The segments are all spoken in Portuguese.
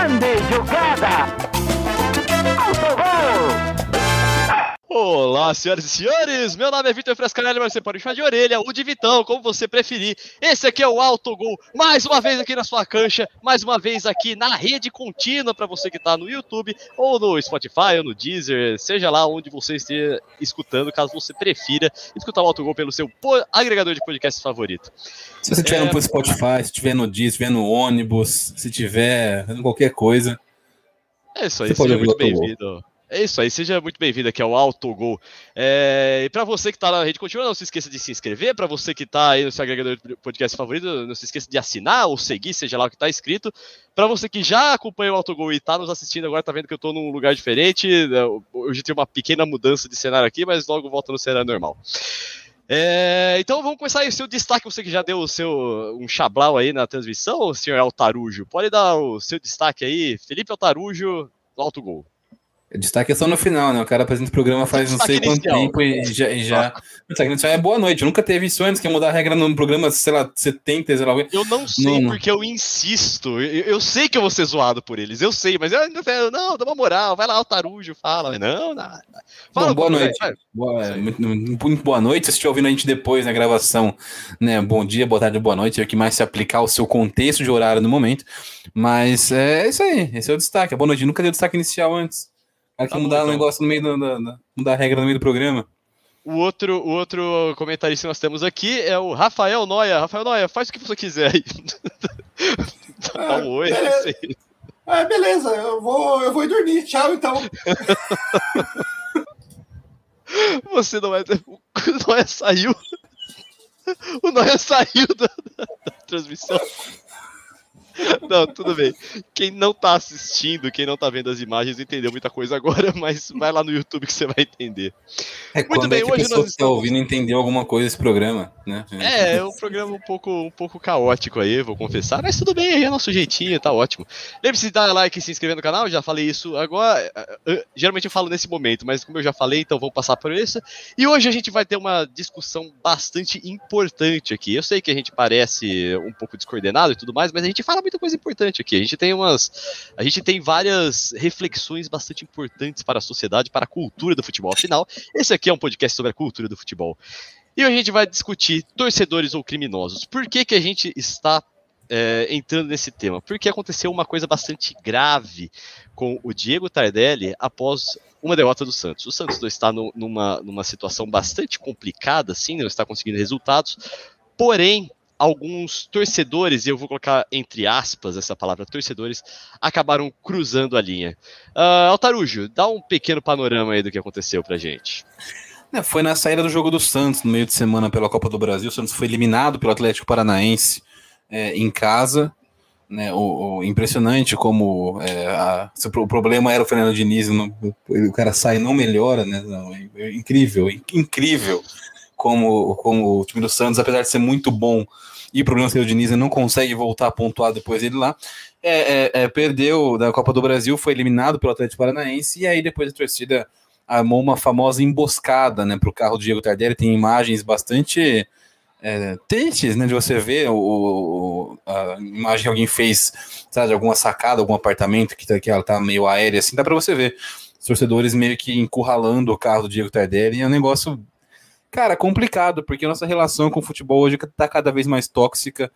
Grande jogada! Olá, senhoras e senhores! Meu nome é Vitor Frescarelli, mas você pode me chamar de orelha, ou de Vitão, como você preferir. Esse aqui é o Autogol, mais uma vez aqui na sua cancha, mais uma vez aqui na rede contínua para você que está no YouTube, ou no Spotify, ou no Deezer, seja lá onde você esteja escutando, caso você prefira escutar o Autogol pelo seu agregador de podcast favorito. Se você estiver é... no Spotify, se estiver no Deezer, se estiver no ônibus, se estiver qualquer coisa. É isso aí, seja muito bem-vindo é isso aí, seja muito bem-vindo aqui ao Autogol. É, e para você que está na rede contínua, não se esqueça de se inscrever. Para você que está aí no seu agregador de podcast favorito, não se esqueça de assinar ou seguir, seja lá o que está escrito. Para você que já acompanha o Autogol e está nos assistindo agora, está vendo que eu estou num lugar diferente. Hoje tem uma pequena mudança de cenário aqui, mas logo volta no cenário normal. É, então vamos começar aí o seu destaque, você que já deu o seu um chablau aí na transmissão, senhor Altarujo. Pode dar o seu destaque aí, Felipe Altarujo, Autogol. Destaque é só no final, né? O cara apresenta o programa faz não sei quanto tempo e já. E já... Destaque inicial é boa noite. Nunca teve isso antes, que mudar a regra no programa, sei lá, 70, sei lá. Eu não sei não, porque eu insisto. Eu, eu, sei que eu vou ser zoado por eles, eu sei, mas eu ainda não, dá uma moral, vai lá, o Tarujo, fala. Não, nada. Fala, Bom, boa noite. Boa, muito, muito, boa noite. Se estiver ouvindo a gente depois na gravação, né? Bom dia, boa tarde, boa noite. É o que mais se aplicar ao seu contexto de horário no momento. Mas é isso aí, esse é o destaque. Boa noite. Nunca deu destaque inicial antes. Aqui tá mudar o então. negócio no meio do, mudar a regra no meio do programa. O outro, o outro comentarista que nós temos aqui é o Rafael Noia. Rafael Noia, faz o que você quiser aí. Dá um oi. É, é, beleza, eu vou, eu vou dormir. Tchau, então. você não é. O Noia saiu. O Noia saiu da, da, da transmissão. Não, tudo bem. Quem não tá assistindo, quem não tá vendo as imagens, entendeu muita coisa agora, mas vai lá no YouTube que você vai entender. É, Muito bem, é que hoje a pessoa nós que tá ouvindo entendeu alguma coisa desse programa, né? É, é um programa um pouco, um pouco caótico aí, vou confessar, mas tudo bem, aí é nosso jeitinho, tá ótimo. Lembre-se de dar like e se inscrever no canal, já falei isso agora. Geralmente eu falo nesse momento, mas como eu já falei, então vou passar por isso. E hoje a gente vai ter uma discussão bastante importante aqui. Eu sei que a gente parece um pouco descoordenado e tudo mais, mas a gente fala muito muita coisa importante aqui. A gente tem umas. A gente tem várias reflexões bastante importantes para a sociedade, para a cultura do futebol. Afinal, esse aqui é um podcast sobre a cultura do futebol. E a gente vai discutir torcedores ou criminosos. Por que, que a gente está é, entrando nesse tema? Porque aconteceu uma coisa bastante grave com o Diego Tardelli após uma derrota do Santos. O Santos está no, numa, numa situação bastante complicada, assim, não está conseguindo resultados. Porém, alguns torcedores, e eu vou colocar entre aspas essa palavra torcedores, acabaram cruzando a linha. Uh, Altarujo, dá um pequeno panorama aí do que aconteceu pra gente. É, foi na saída do jogo do Santos, no meio de semana pela Copa do Brasil. O Santos foi eliminado pelo Atlético Paranaense é, em casa. Né, o, o impressionante como é, a, o problema era o Fernando Diniz, não, o cara sai e não melhora, né? Não, é, é incrível, incrível como, como o time do Santos, apesar de ser muito bom e o problema ser o Diniz não consegue voltar a pontuar depois dele lá. É, é, é, perdeu da Copa do Brasil, foi eliminado pelo Atlético Paranaense, e aí depois a torcida armou uma famosa emboscada né, para o carro do Diego Tardelli. Tem imagens bastante é, tristes né, de você ver o, a imagem que alguém fez sabe, de alguma sacada, algum apartamento que, tá, que ela tá meio aérea, assim, dá para você ver. Os torcedores meio que encurralando o carro do Diego Tardelli, e é um negócio Cara, complicado, porque a nossa relação com o futebol hoje está cada vez mais tóxica,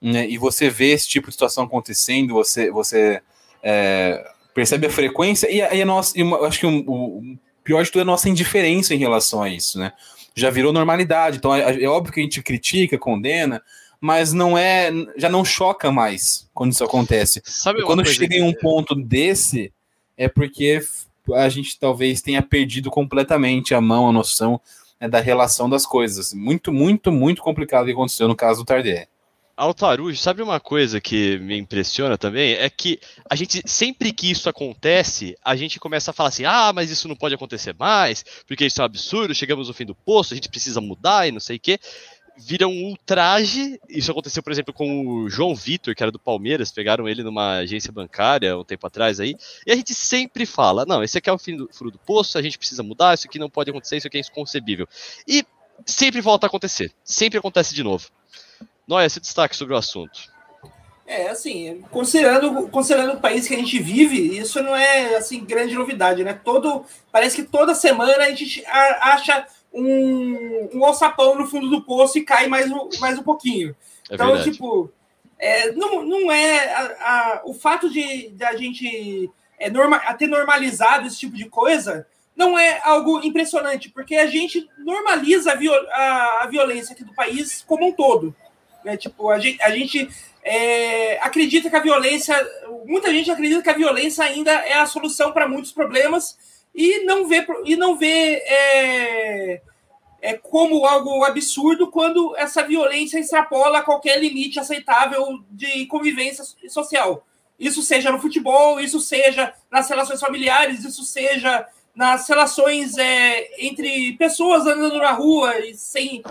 né? E você vê esse tipo de situação acontecendo, você, você é, percebe a frequência e a, e a nossa. E uma, acho que o, o, pior de tudo é a nossa indiferença em relação a isso, né? Já virou normalidade, então é, é óbvio que a gente critica, condena, mas não é, já não choca mais quando isso acontece. Sabe quando chega em um ponto desse, é porque a gente talvez tenha perdido completamente a mão, a noção né, da relação das coisas. Muito, muito, muito complicado o que aconteceu no caso do Tardelli. Altarujo, sabe uma coisa que me impressiona também? É que a gente, sempre que isso acontece, a gente começa a falar assim: ah, mas isso não pode acontecer mais, porque isso é um absurdo, chegamos no fim do poço, a gente precisa mudar e não sei o quê vira um ultraje. Isso aconteceu, por exemplo, com o João Vitor, que era do Palmeiras, pegaram ele numa agência bancária um tempo atrás aí, e a gente sempre fala: não, esse aqui é o fim do furo do poço, a gente precisa mudar, isso aqui não pode acontecer, isso aqui é inconcebível. E sempre volta a acontecer, sempre acontece de novo. Noia, esse destaque sobre o assunto. É, assim, considerando, considerando o país que a gente vive, isso não é, assim, grande novidade, né? Todo, parece que toda semana a gente acha um, um alçapão no fundo do poço e cai mais, mais um pouquinho. É então, verdade. tipo, é, não, não é a, a, o fato de, de a gente é, norma, ter normalizado esse tipo de coisa não é algo impressionante, porque a gente normaliza a, viol, a, a violência aqui do país como um todo. Né? Tipo, a gente, a gente é, acredita que a violência. Muita gente acredita que a violência ainda é a solução para muitos problemas e não vê, e não vê é, é, como algo absurdo quando essa violência extrapola qualquer limite aceitável de convivência social. Isso seja no futebol, isso seja nas relações familiares, isso seja nas relações é, entre pessoas andando na rua e sem,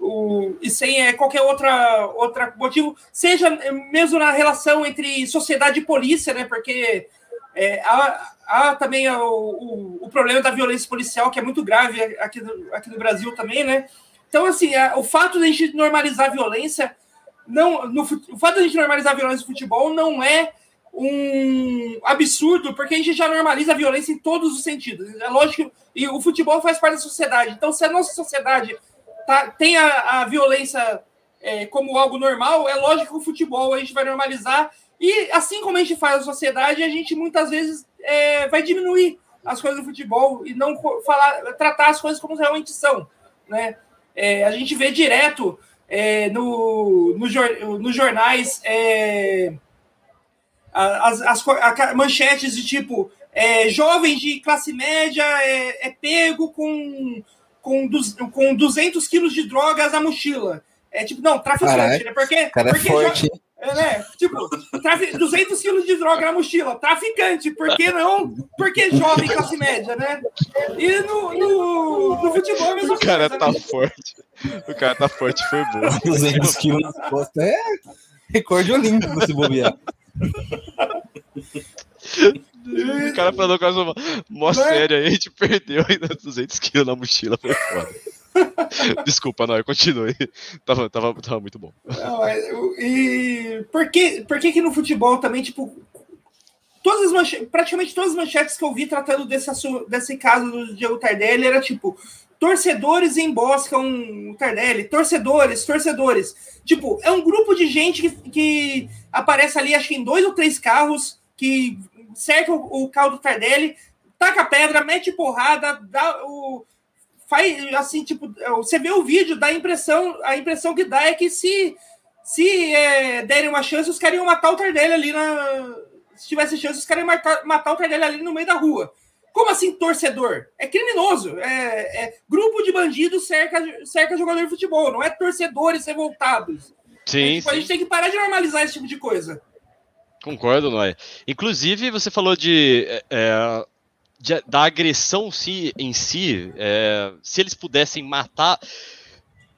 o, e sem é, qualquer outra, outra motivo, seja mesmo na relação entre sociedade e polícia, né? Porque é, há, há, também o, o, o, problema da violência policial, que é muito grave aqui no, aqui no Brasil também, né? Então, assim, a, o fato de a gente normalizar a violência, não, no, o fato de a gente normalizar a violência no futebol não é um absurdo, porque a gente já normaliza a violência em todos os sentidos. É lógico que o futebol faz parte da sociedade. Então, se a nossa sociedade tá, tem a, a violência é, como algo normal, é lógico que o futebol a gente vai normalizar. E assim como a gente faz a sociedade, a gente muitas vezes é, vai diminuir as coisas do futebol e não falar, tratar as coisas como realmente são. Né? É, a gente vê direto é, no, no, nos jornais é, as, as, as manchetes de tipo é, jovem de classe média é, é pego com, com, du, com 200 quilos de drogas na mochila. É tipo, não, traficante, Caraca, né? Porque, cara é porque forte. É, né? Tipo, trafi 200 quilos de droga na mochila, traficante, por que não? Porque jovem classe média, né? E no, no, no futebol é a mesma O cara coisa, tá né? forte. O cara tá forte, foi bom. 200 quilos nas costas é recorde olímpico se bobear o cara falou com uma mó séria aí, a gente perdeu ainda 200 quilos na mochila, foi foda. Desculpa, não, continue. Tava, tava, tava muito bom. Não, é, e por que, por que que no futebol também, tipo, todas as manchetes, praticamente todas as manchetes que eu vi tratando desse, desse caso do Diego Tardelli era tipo, torcedores emboscam o Tardelli, torcedores, torcedores. Tipo, é um grupo de gente que, que aparece ali, acho que em dois ou três carros, que cerca o, o carro do Tardelli, taca pedra, mete porrada, dá o. Faz assim, tipo, você vê o vídeo, dá a impressão, a impressão que dá é que se, se é, derem uma chance, os caras iam matar o Tardelli ali na. Se tivesse chance, os caras iam matar, matar o Tardelli ali no meio da rua. Como assim torcedor? É criminoso. É, é, grupo de bandidos cerca, cerca jogador de futebol, não é torcedores revoltados. Sim, é, tipo, sim. A gente tem que parar de normalizar esse tipo de coisa. Concordo, Noé. Inclusive, você falou de, é, é de da agressão si, em si, é, se eles pudessem matar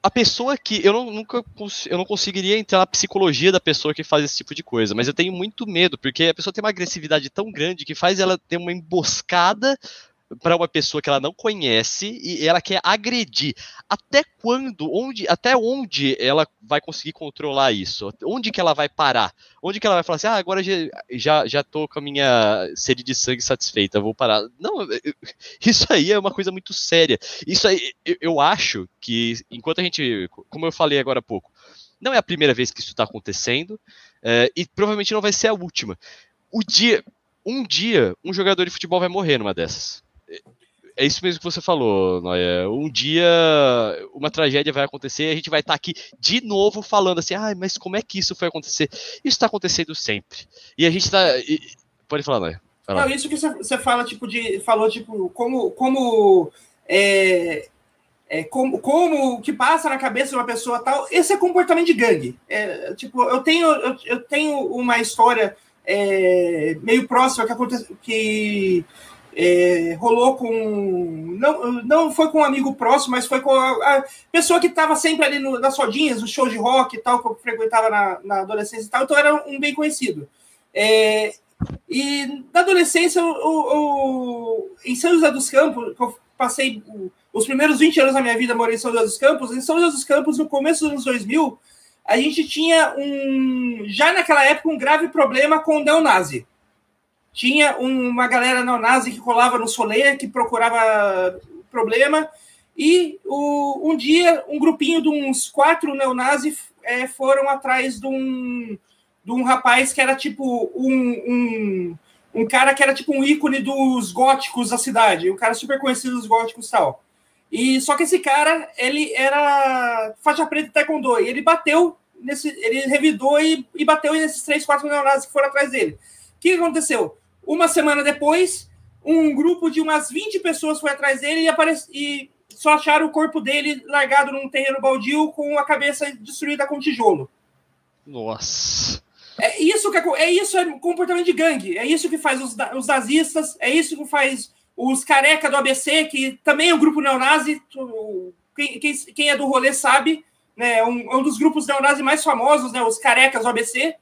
a pessoa que eu não, nunca eu não conseguiria entrar na psicologia da pessoa que faz esse tipo de coisa, mas eu tenho muito medo porque a pessoa tem uma agressividade tão grande que faz ela ter uma emboscada para uma pessoa que ela não conhece e ela quer agredir. Até quando, onde, até onde ela vai conseguir controlar isso? Onde que ela vai parar? Onde que ela vai falar assim, ah, agora já, já, tô com a minha sede de sangue satisfeita, vou parar. Não, isso aí é uma coisa muito séria. Isso aí, eu acho que, enquanto a gente, como eu falei agora há pouco, não é a primeira vez que isso está acontecendo é, e provavelmente não vai ser a última. O dia, um dia, um jogador de futebol vai morrer numa dessas é isso mesmo que você falou, Noé. Um dia uma tragédia vai acontecer e a gente vai estar tá aqui de novo falando assim, ah, mas como é que isso foi acontecer? Isso está acontecendo sempre. E a gente está. Pode falar, Noé. Não, isso que você fala, tipo, de. Falou, tipo, como. como é, é, como, como que passa na cabeça de uma pessoa tal, esse é comportamento de gangue. É, tipo, eu tenho, eu, eu tenho uma história é, meio próxima que aconteceu que é, rolou com. Não, não foi com um amigo próximo, mas foi com a, a pessoa que estava sempre ali no, nas rodinhas, os shows de rock e tal, que eu frequentava na, na adolescência e tal, então era um bem conhecido. É, e na adolescência, eu, em São José dos Campos, eu passei os primeiros 20 anos da minha vida morei em São José dos Campos, em São José dos Campos, no começo dos anos 2000, a gente tinha um já naquela época um grave problema com o neonazi. Tinha uma galera neonazi que colava no Soleil, que procurava problema, e o, um dia um grupinho de uns quatro neonazis é, foram atrás de um, de um rapaz que era tipo um, um, um cara que era tipo um ícone dos góticos da cidade, um cara super conhecido dos góticos e tal. E só que esse cara, ele era faixa preta de taekwondo, e ele bateu nesse, ele revidou e, e bateu nesses três, quatro neonazis que foram atrás dele. O que aconteceu? Uma semana depois, um grupo de umas 20 pessoas foi atrás dele e, aparece, e só acharam o corpo dele largado num terreno baldio com a cabeça destruída com tijolo. Nossa. É isso que é, é isso é comportamento de gangue. É isso que faz os, os nazistas. É isso que faz os careca do ABC, que também é um grupo neonazi. Quem, quem, quem é do rolê sabe, né? Um, é um dos grupos neonazi mais famosos, né? Os carecas do ABC.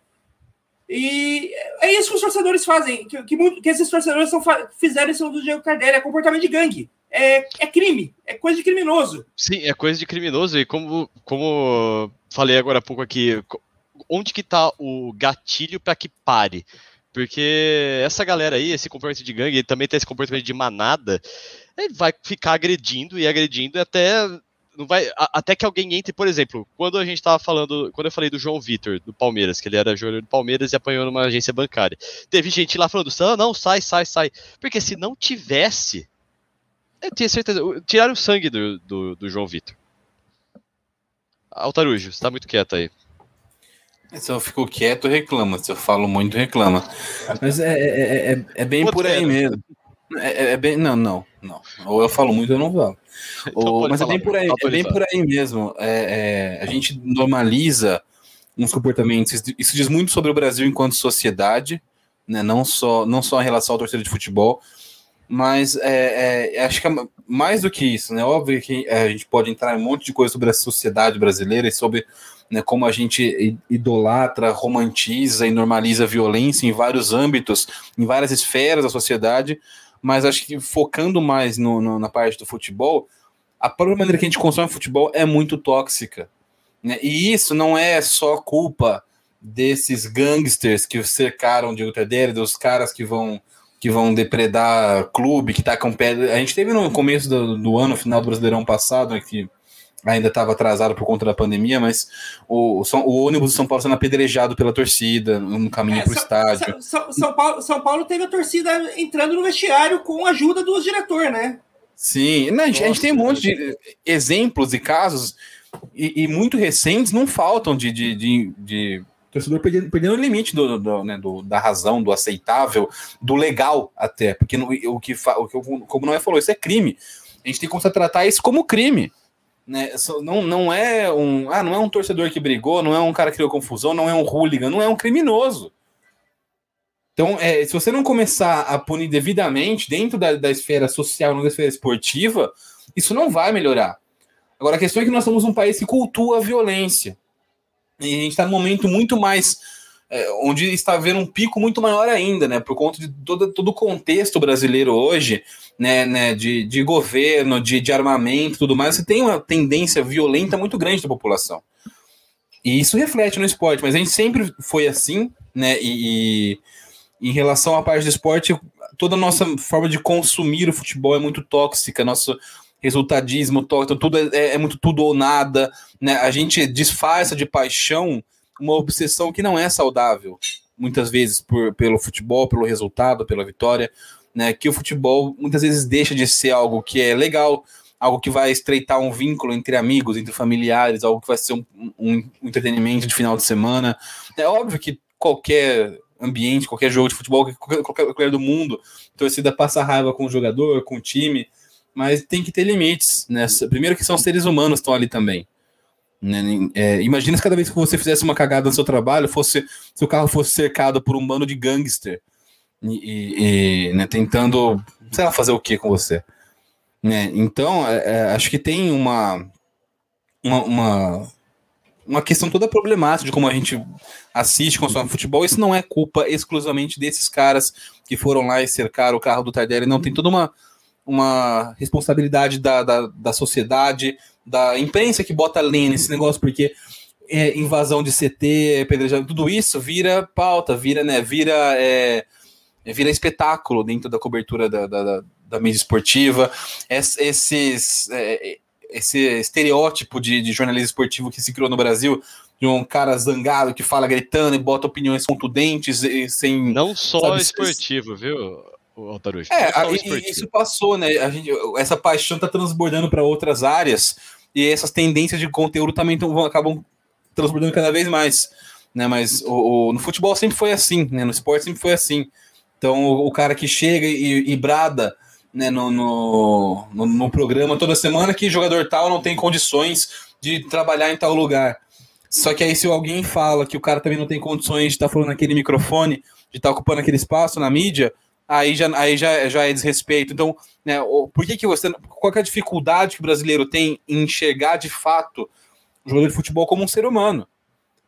E é isso que os torcedores fazem, que, que, que esses torcedores são, fizeram em cima do Diego Tardelli, é comportamento de gangue. É, é, crime, é coisa de criminoso. Sim, é coisa de criminoso, e como, como falei agora há pouco aqui, onde que tá o gatilho para que pare? Porque essa galera aí, esse comportamento de gangue, também tem esse comportamento de manada, ele vai ficar agredindo e agredindo até não vai até que alguém entre, por exemplo, quando a gente tava falando, quando eu falei do João Vitor do Palmeiras, que ele era jogador do Palmeiras e apanhou numa agência bancária. Teve gente lá falando: "Não, não, sai, sai, sai". Porque se não tivesse, eu tinha certeza, tiraram o sangue do, do, do João Vitor. Altarujo, você tá muito quieto aí. Se eu fico quieto, reclama. Se eu falo muito, reclama. Mas é, é, é, é bem por aí mesmo. É, é, bem. Não, não, não. Ou eu falo muito, eu não falo. Então Ou, mas é bem por aí, é bem por aí mesmo. É, é, a gente normaliza uns comportamentos. Isso diz muito sobre o Brasil enquanto sociedade, né? Não só, não só em relação ao torcedor de futebol, mas é, é, acho que é mais do que isso, né? Óbvio que a gente pode entrar em um monte de coisa sobre a sociedade brasileira e sobre né, como a gente idolatra, romantiza e normaliza a violência em vários âmbitos, em várias esferas da sociedade, mas acho que focando mais no, no, na parte do futebol, a própria maneira que a gente consome futebol é muito tóxica. Né? E isso não é só culpa desses gangsters que cercaram o Diego Tardelli, dos caras que vão que vão depredar clube, que tá com pedra. A gente teve no começo do, do ano, final do Brasileirão passado, né, que ainda estava atrasado por conta da pandemia, mas o, o, ônibus de São Paulo sendo apedrejado pela torcida no caminho é, para o estádio. São, São, Paulo, São Paulo teve a torcida entrando no vestiário com a ajuda do diretor, né? Sim, Não, a, gente, a, gente, tem um monte de exemplos e casos, e, e muito recentes, não faltam de, de, de, de torcedor perdendo, perdendo o limite do, do, né, do, da razão, do aceitável, do legal até, porque no, o, que o que como não é falou, isso é crime. A gente tem que tratar isso como crime. Né? Não, não é um. Ah, não é um torcedor que brigou, não é um cara que criou confusão, não é um hooligan, não é um criminoso. Então, é, se você não começar a punir devidamente dentro da, da esfera social, não da esfera esportiva, isso não vai melhorar. Agora, a questão é que nós somos um país que cultua a violência. E a gente está num momento muito mais é, onde está havendo um pico muito maior ainda, né? Por conta de todo, todo o contexto brasileiro hoje, né? né de, de governo, de, de armamento tudo mais, você tem uma tendência violenta muito grande da população. E isso reflete no esporte, mas a gente sempre foi assim, né? E, e em relação à parte do esporte, toda a nossa forma de consumir o futebol é muito tóxica, nosso resultadismo tóxico, tudo é, é muito tudo ou nada, né? A gente disfarça de paixão uma obsessão que não é saudável, muitas vezes por, pelo futebol, pelo resultado, pela vitória, né? Que o futebol muitas vezes deixa de ser algo que é legal, algo que vai estreitar um vínculo entre amigos, entre familiares, algo que vai ser um, um, um entretenimento de final de semana. É óbvio que qualquer ambiente, qualquer jogo de futebol, qualquer, lugar do mundo, a torcida passa raiva com o jogador, com o time, mas tem que ter limites. Né? Primeiro que são seres humanos que estão ali também. Né? É, imagina se cada vez que você fizesse uma cagada no seu trabalho, fosse seu carro fosse cercado por um bando de gangster e, e né, tentando, sei lá, fazer o que com você. Né? Então, é, é, acho que tem uma, uma, uma, uma, questão toda problemática de como a gente assiste, consome futebol. Isso não é culpa exclusivamente desses caras que foram lá e cercaram o carro do Tardelli. Não, tem toda uma, uma responsabilidade da, da, da sociedade, da imprensa que bota lenha nesse negócio, porque é, invasão de CT, pedrejamento, tudo isso vira pauta, vira, né, vira, é, vira espetáculo dentro da cobertura da, da, da mídia esportiva. Es, esses, é, esse estereótipo de, de jornalismo esportivo que se criou no Brasil, de um cara zangado que fala gritando e bota opiniões contundentes e, sem. Não só sabe, esportivo, viu? Altarujo. É, e, isso passou, né? A gente, essa paixão tá transbordando para outras áreas e essas tendências de conteúdo também tão, acabam transbordando cada vez mais, né? Mas o, o, no futebol sempre foi assim, né? No esporte sempre foi assim. Então o, o cara que chega e, e brada né, no, no, no, no, programa toda semana que jogador tal não tem condições de trabalhar em tal lugar. Só que aí se alguém fala que o cara também não tem condições de estar tá falando naquele microfone, de estar tá ocupando aquele espaço na mídia, aí já, aí já, já é desrespeito. Então, né, por que, que você. Qual é a dificuldade que o brasileiro tem em enxergar de fato o jogador de futebol como um ser humano?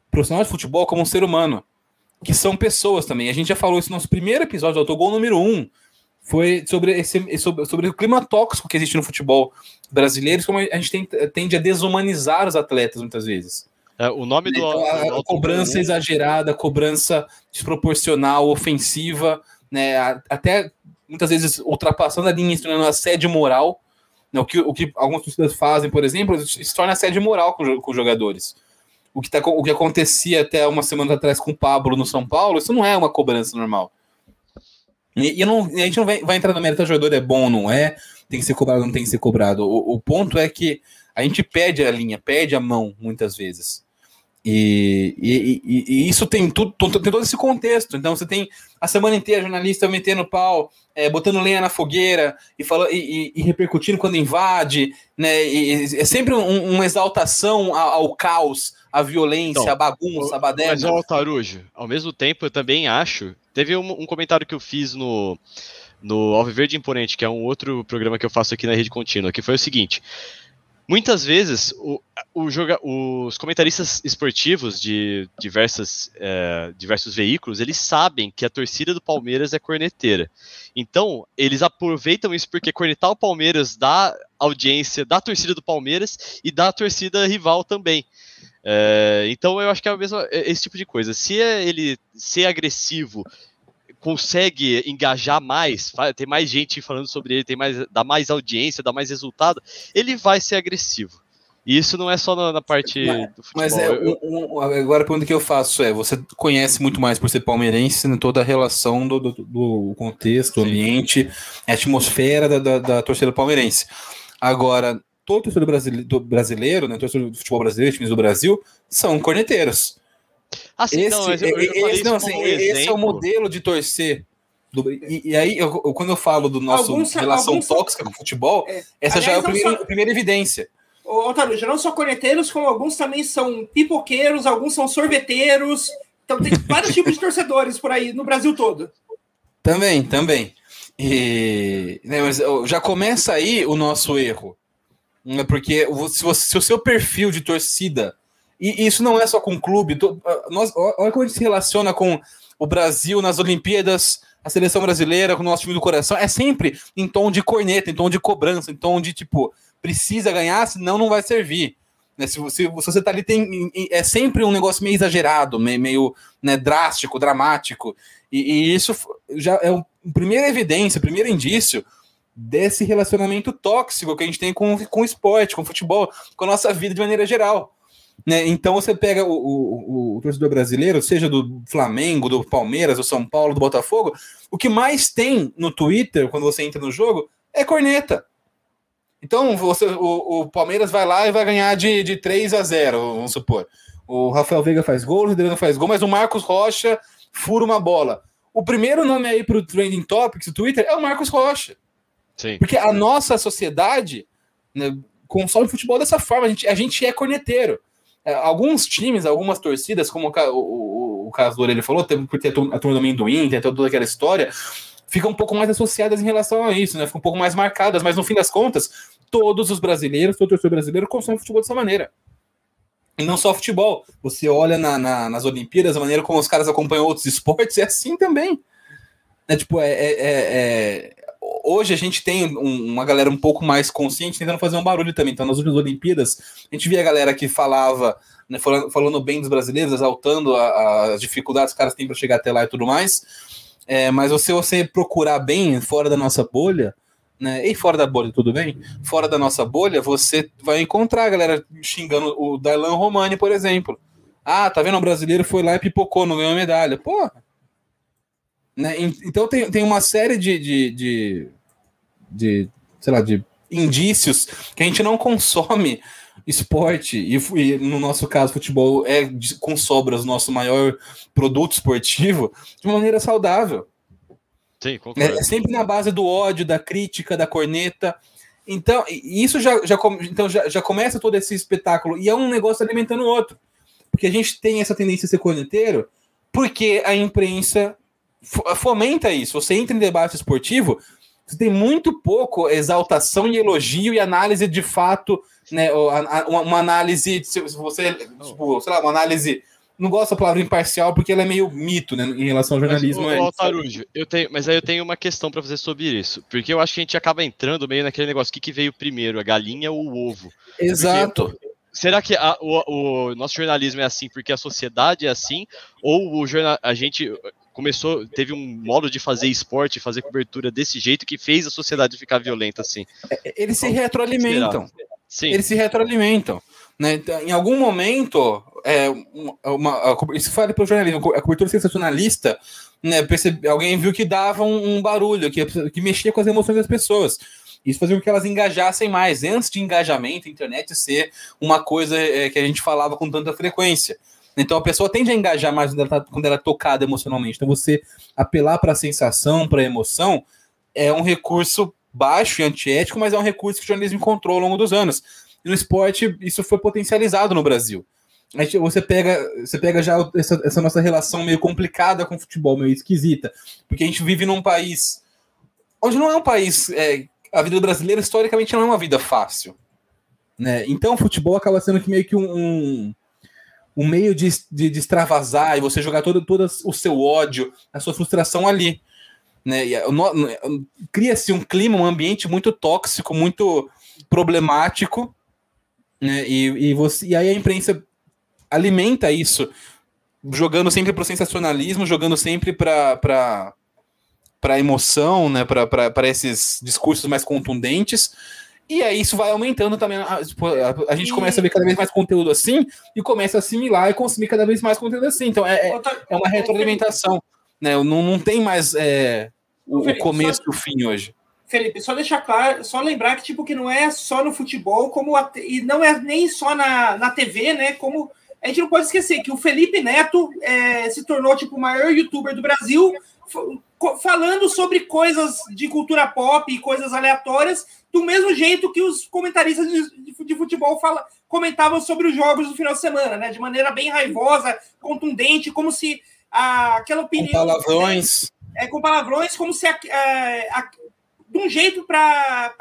O profissional de futebol como um ser humano. Que são pessoas também. A gente já falou isso no nosso primeiro episódio do Autogol número 1. Um, foi sobre, esse, sobre, sobre o clima tóxico que existe no futebol brasileiro, como a gente tem, tende a desumanizar os atletas muitas vezes. É, o nome do. Então, a, a cobrança exagerada, cobrança desproporcional, ofensiva, né, até muitas vezes ultrapassando a linha, se tornando assédio moral. Né, o, que, o que algumas torcidas fazem, por exemplo, se torna assédio moral com, com os jogadores. O que, tá, o que acontecia até uma semana atrás com o Pablo no São Paulo, isso não é uma cobrança normal. E, e, não, a gente não vai, vai entrar no mérito, o jogador é bom ou não é, tem que ser cobrado ou não tem que ser cobrado. O, o ponto é que a gente pede a linha, pede a mão, muitas vezes. E, e, e, e, isso tem, tudo, tem todo esse contexto. Então você tem a semana inteira jornalista metendo pau, é, botando lenha na fogueira e, falando, e, e, repercutindo quando invade. Né, é sempre um, uma exaltação ao, ao, caos, à violência, então, à bagunça, à baderna. Mas, ó, Tarujo, ao mesmo tempo eu também acho. Teve um, um comentário que eu fiz no, no Alviverde Imponente, que é um outro programa que eu faço aqui na Rede Contínua, que foi o seguinte. Muitas vezes, o, o joga, os comentaristas esportivos de diversas, é, diversos veículos, eles sabem que a torcida do Palmeiras é corneteira. Então, eles aproveitam isso porque cornetar o Palmeiras dá audiência da torcida do Palmeiras e da torcida rival também. É, então, eu acho que é, mesma, é esse tipo de coisa. Se ele ser agressivo consegue engajar mais, tem mais gente falando sobre ele, tem mais, dá mais audiência, dá mais resultado, ele vai ser agressivo. E isso não é só na, na parte mas, do futebol. Mas é, um, um, agora a pergunta que eu faço é: você conhece muito mais por ser palmeirense né, toda a relação do, do, do contexto, do ambiente, a atmosfera da, da, da, torcida palmeirense. Agora, todo torcedor brasileiro, brasileiro né, torcedor do futebol brasileiro, times do Brasil, são corneteiros. Assim, esse, não, eu, eu esse, não, assim, um esse é o modelo de torcer. Do, e, e, aí, eu, quando eu falo do nosso alguns, relação alguns tóxica com o futebol, é, essa aliás, já é a primeira, só, a primeira evidência. Ô, Otávio, já não só corneteiros, como alguns também são pipoqueiros, alguns são sorveteiros. Então tem vários tipos de torcedores por aí, no Brasil todo. Também, também. E, né, mas já começa aí o nosso erro. Né, porque se, você, se o seu perfil de torcida e isso não é só com o clube. Nós, olha como a gente se relaciona com o Brasil nas Olimpíadas, a seleção brasileira, com o nosso time do coração. É sempre em tom de corneta, em tom de cobrança, em tom de tipo, precisa ganhar, senão não vai servir. Né, se, se, se, você tá ali, tem, é sempre um negócio meio exagerado, meio, né, drástico, dramático. E, e, isso já é a primeira evidência, o primeiro indício desse relacionamento tóxico que a gente tem com, com o esporte, com o futebol, com a nossa vida de maneira geral. Né? Então você pega o, o, o, torcedor brasileiro, seja do Flamengo, do Palmeiras, do São Paulo, do Botafogo, o que mais tem no Twitter, quando você entra no jogo, é corneta. Então você, o, o Palmeiras vai lá e vai ganhar de, de 3 a 0, vamos supor. O Rafael Veiga faz gol, o Adriano faz gol, mas o Marcos Rocha fura uma bola. O primeiro nome aí para o Trending Topics do Twitter é o Marcos Rocha. Sim. Porque a nossa sociedade né, consome futebol dessa forma. A gente, a gente é corneteiro. É, alguns times, algumas torcidas, como o, o, o caso do Orelha falou, por ter a turma do amendoim, tem toda aquela história, ficam um pouco mais associadas em relação a isso, né? Ficam um pouco mais marcadas, mas no fim das contas, todos os brasileiros, todo torcedor brasileiro consome futebol dessa maneira. E não só futebol. Você olha na, na, nas Olimpíadas, a maneira como os caras acompanham outros esportes, é assim também. É tipo, é, é, é, é hoje a gente tem um, uma galera um pouco mais consciente tentando fazer um barulho também. Então, nas últimas Olimpíadas, a gente via a galera que falava, né, falando, falando, bem dos brasileiros, exaltando a, as dificuldades que os caras têm para chegar até lá e tudo mais. É, mas se você procurar bem fora da nossa bolha, né, e fora da bolha, tudo bem? Fora da nossa bolha, você vai encontrar a galera xingando o Dailan Romani, por exemplo. Ah, tá vendo? O brasileiro foi lá e pipocou, não ganhou medalha. Porra! Né? Então tem, tem uma série de, de, de, de, sei lá, de indícios que a gente não consome esporte, e, e, no nosso caso, futebol é com sobras o nosso maior produto esportivo, de maneira saudável. Sim, é, sempre na base do ódio, da crítica, da corneta. Então, isso já, já, então já, já começa todo esse espetáculo, e é um negócio alimentando o outro. Porque a gente tem essa tendência a ser corneteiro, porque a imprensa fomenta isso. Você entra em debate esportivo, você tem muito pouco exaltação e elogio e análise de fato, né? Uma análise, se você, tipo, sei lá, uma análise. Não gosto da palavra imparcial porque ela é meio mito, né, em relação ao jornalismo. Mas, ô, Tarujo, eu tenho, mas aí eu tenho uma questão para fazer sobre isso, porque eu acho que a gente acaba entrando meio naquele negócio, o que, que veio primeiro, a galinha ou o ovo? Exato. Porque será que a, o, o, nosso jornalismo é assim porque a sociedade é assim? Ou o jornal, a gente começou, teve um modo de fazer esporte, fazer cobertura desse jeito que fez a sociedade ficar violenta assim. Eles se retroalimentam. Sim. Eles se retroalimentam. Né? Então, em algum momento, é, uma, isso fala para o jornalismo, a cobertura sensacionalista, né, percebe, alguém viu que dava um, um barulho, que, que mexia com as emoções das pessoas. Isso fazia com que elas engajassem mais, antes de engajamento, a internet ser uma coisa é, que a gente falava com tanta frequência. Então a pessoa tende a engajar mais quando ela, tá, quando ela é tocada emocionalmente. Então você apelar para a sensação, para a emoção, é um recurso baixo e antiético, mas é um recurso que o jornalismo encontrou ao longo dos anos. E no esporte, isso foi potencializado no Brasil. Gente, você pega, você pega já essa, essa, nossa relação meio complicada com o futebol, meio esquisita, porque a gente vive num país onde não é um país. É, a vida do brasileiro, historicamente, não é uma vida fácil. Né? Então, o futebol acaba sendo que meio que um, um um meio de, de, de extravasar e você jogar todo, todo o seu ódio, a sua frustração ali. Né? Cria-se um clima, um ambiente muito tóxico, muito problemático, né? e, e, você, e aí a imprensa alimenta isso, jogando sempre para o sensacionalismo, jogando sempre para para emoção, né? para esses discursos mais contundentes, e aí isso vai aumentando também. A, tipo, a, a gente e... começa a ver cada vez mais conteúdo assim e começa a assimilar e consumir cada vez mais conteúdo assim. Então é, é, é uma retroalimentação. Né? Não, não tem mais é, o, Felipe, o, começo e o fim hoje. Felipe, só deixar claro, só lembrar que tipo que não é só no futebol, como a, e não é nem só na, na TV, né? Como a gente não pode esquecer que o Felipe Neto é, se tornou tipo o maior youtuber do Brasil, falando sobre coisas de cultura pop e coisas aleatórias, do mesmo jeito que os comentaristas de, de, futebol fala, comentavam sobre os jogos do final de semana, né? De maneira bem raivosa, contundente, como se a, aquela opinião. Com palavrões. É, com palavrões, como se a, a, a de um jeito para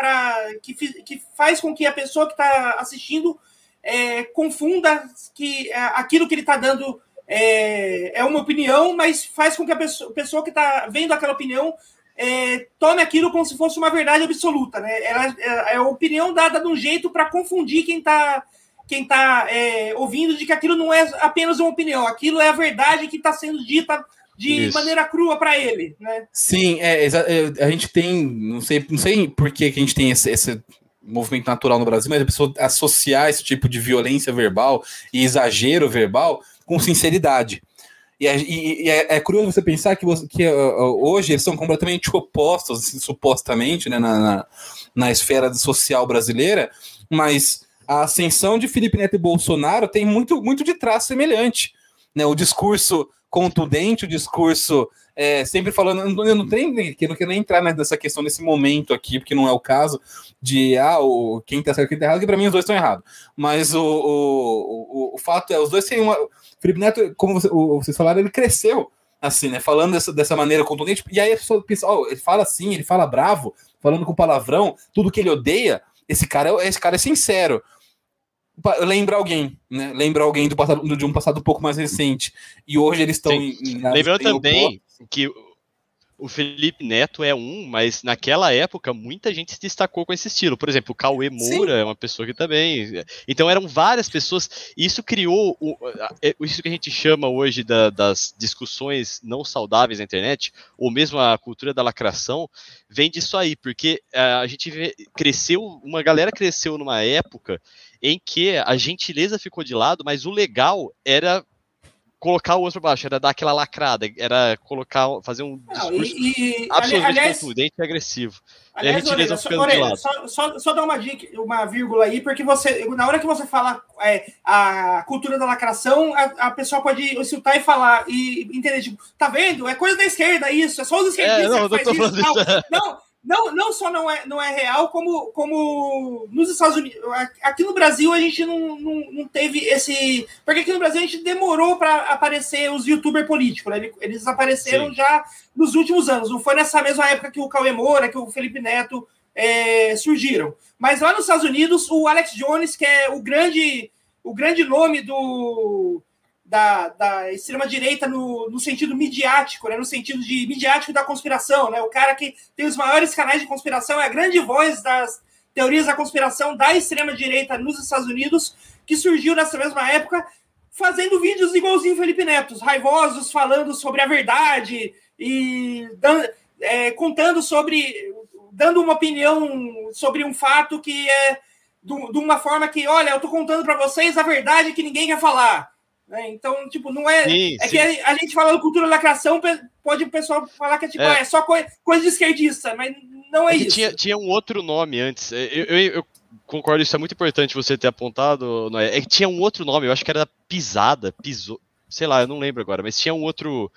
que, que faz com que a pessoa que está assistindo é, confunda que é, aquilo que ele está dando é, é uma opinião, mas faz com que a pessoa, a pessoa que está vendo aquela opinião é, tome aquilo como se fosse uma verdade absoluta. Né? Ela, é, é a opinião dada de um jeito para confundir quem está quem tá, é, ouvindo de que aquilo não é apenas uma opinião, aquilo é a verdade que está sendo dita de Isso. maneira crua para ele. Né? Sim, é, é, a gente tem, não sei, não sei por que, que a gente tem esse, esse movimento natural no Brasil, mas a pessoa associar esse tipo de violência verbal e exagero verbal com sinceridade. E é, e, é, é curioso você pensar que, você, que uh, hoje eles são completamente opostos, assim, supostamente, né, na, na, na esfera social brasileira, mas a ascensão de Felipe Neto e Bolsonaro tem muito, muito de traço semelhante. Né? O discurso contundente, o discurso é, sempre falando. Eu não, tenho, eu não quero nem entrar nessa questão nesse momento aqui, porque não é o caso de ah, o, quem tá certo e quem tá errado, que para mim os dois estão errados. Mas o, o, o, o, fato é, os dois têm uma. Felipe Neto, como você, o, vocês falaram, ele cresceu assim, né? Falando dessa, dessa maneira contundente. E aí a pessoa pensa, oh, ele fala assim, ele fala bravo, falando com palavrão, tudo que ele odeia. Esse cara, é, esse cara é sincero lembra alguém, né? Lembra alguém do passado, de um passado um pouco mais recente. E hoje eles estão. Lembrando também que o Felipe Neto é um, mas naquela época muita gente se destacou com esse estilo. Por exemplo, o Cauê Moura Sim. é uma pessoa que também. Então eram várias pessoas. Isso criou o, é, isso que a gente chama hoje da, das discussões não saudáveis na internet, ou mesmo a cultura da lacração, vem disso aí, porque é, a gente cresceu, uma galera cresceu numa época em que a gentileza ficou de lado, mas o legal era colocar o outro para baixo, era dar aquela lacrada, era colocar, fazer um discurso Não, e, e, absolutamente aliás, contundente e agressivo. Aliás, Orelha, só, Orelha, só, só, só, dar uma dica, uma vírgula aí, porque você, na hora que você fala é, a cultura da lacração, a, a pessoa pode insultar e falar, e entender, tipo, tá vendo? É coisa da esquerda isso, é só os esquerdistas é, não, que faz isso. Não, não, não, não só não é, não é real, como, como nos Estados Unidos. Aqui no Brasil a gente não, não, não teve esse. Porque aqui no Brasil a gente demorou para aparecer os youtubers políticos, né? Eles apareceram Sim. já nos últimos anos. Não foi nessa mesma época que o Cauê Moura, que o Felipe Neto é, surgiram. Mas lá nos Estados Unidos, o Alex Jones, que é o grande, o grande nome do da, da extrema-direita no, no, sentido midiático, né? no sentido de midiático da conspiração. Né? O cara que tem os maiores canais de conspiração é a grande voz das teorias da conspiração da extrema-direita nos Estados Unidos, que surgiu nessa mesma época, fazendo vídeos igualzinho Felipe Neto, raivosos, falando sobre a verdade e é, contando sobre. dando uma opinião sobre um fato que é de uma forma que, olha, eu estou contando para vocês a verdade que ninguém quer falar. Né? Então, tipo, não é. Sim, é sim. que a, gente fala cultura lacração, pode o pessoal falar que é, tipo, é. Ah, é só coi coisa de esquerdista, mas não é, é isso. Tinha, tinha um outro nome antes. É, eu, eu, eu, concordo, isso é muito importante você ter apontado. É que tinha um outro nome, eu acho que era Pisada, Pisou. Sei lá, eu não lembro agora, mas tinha um outro.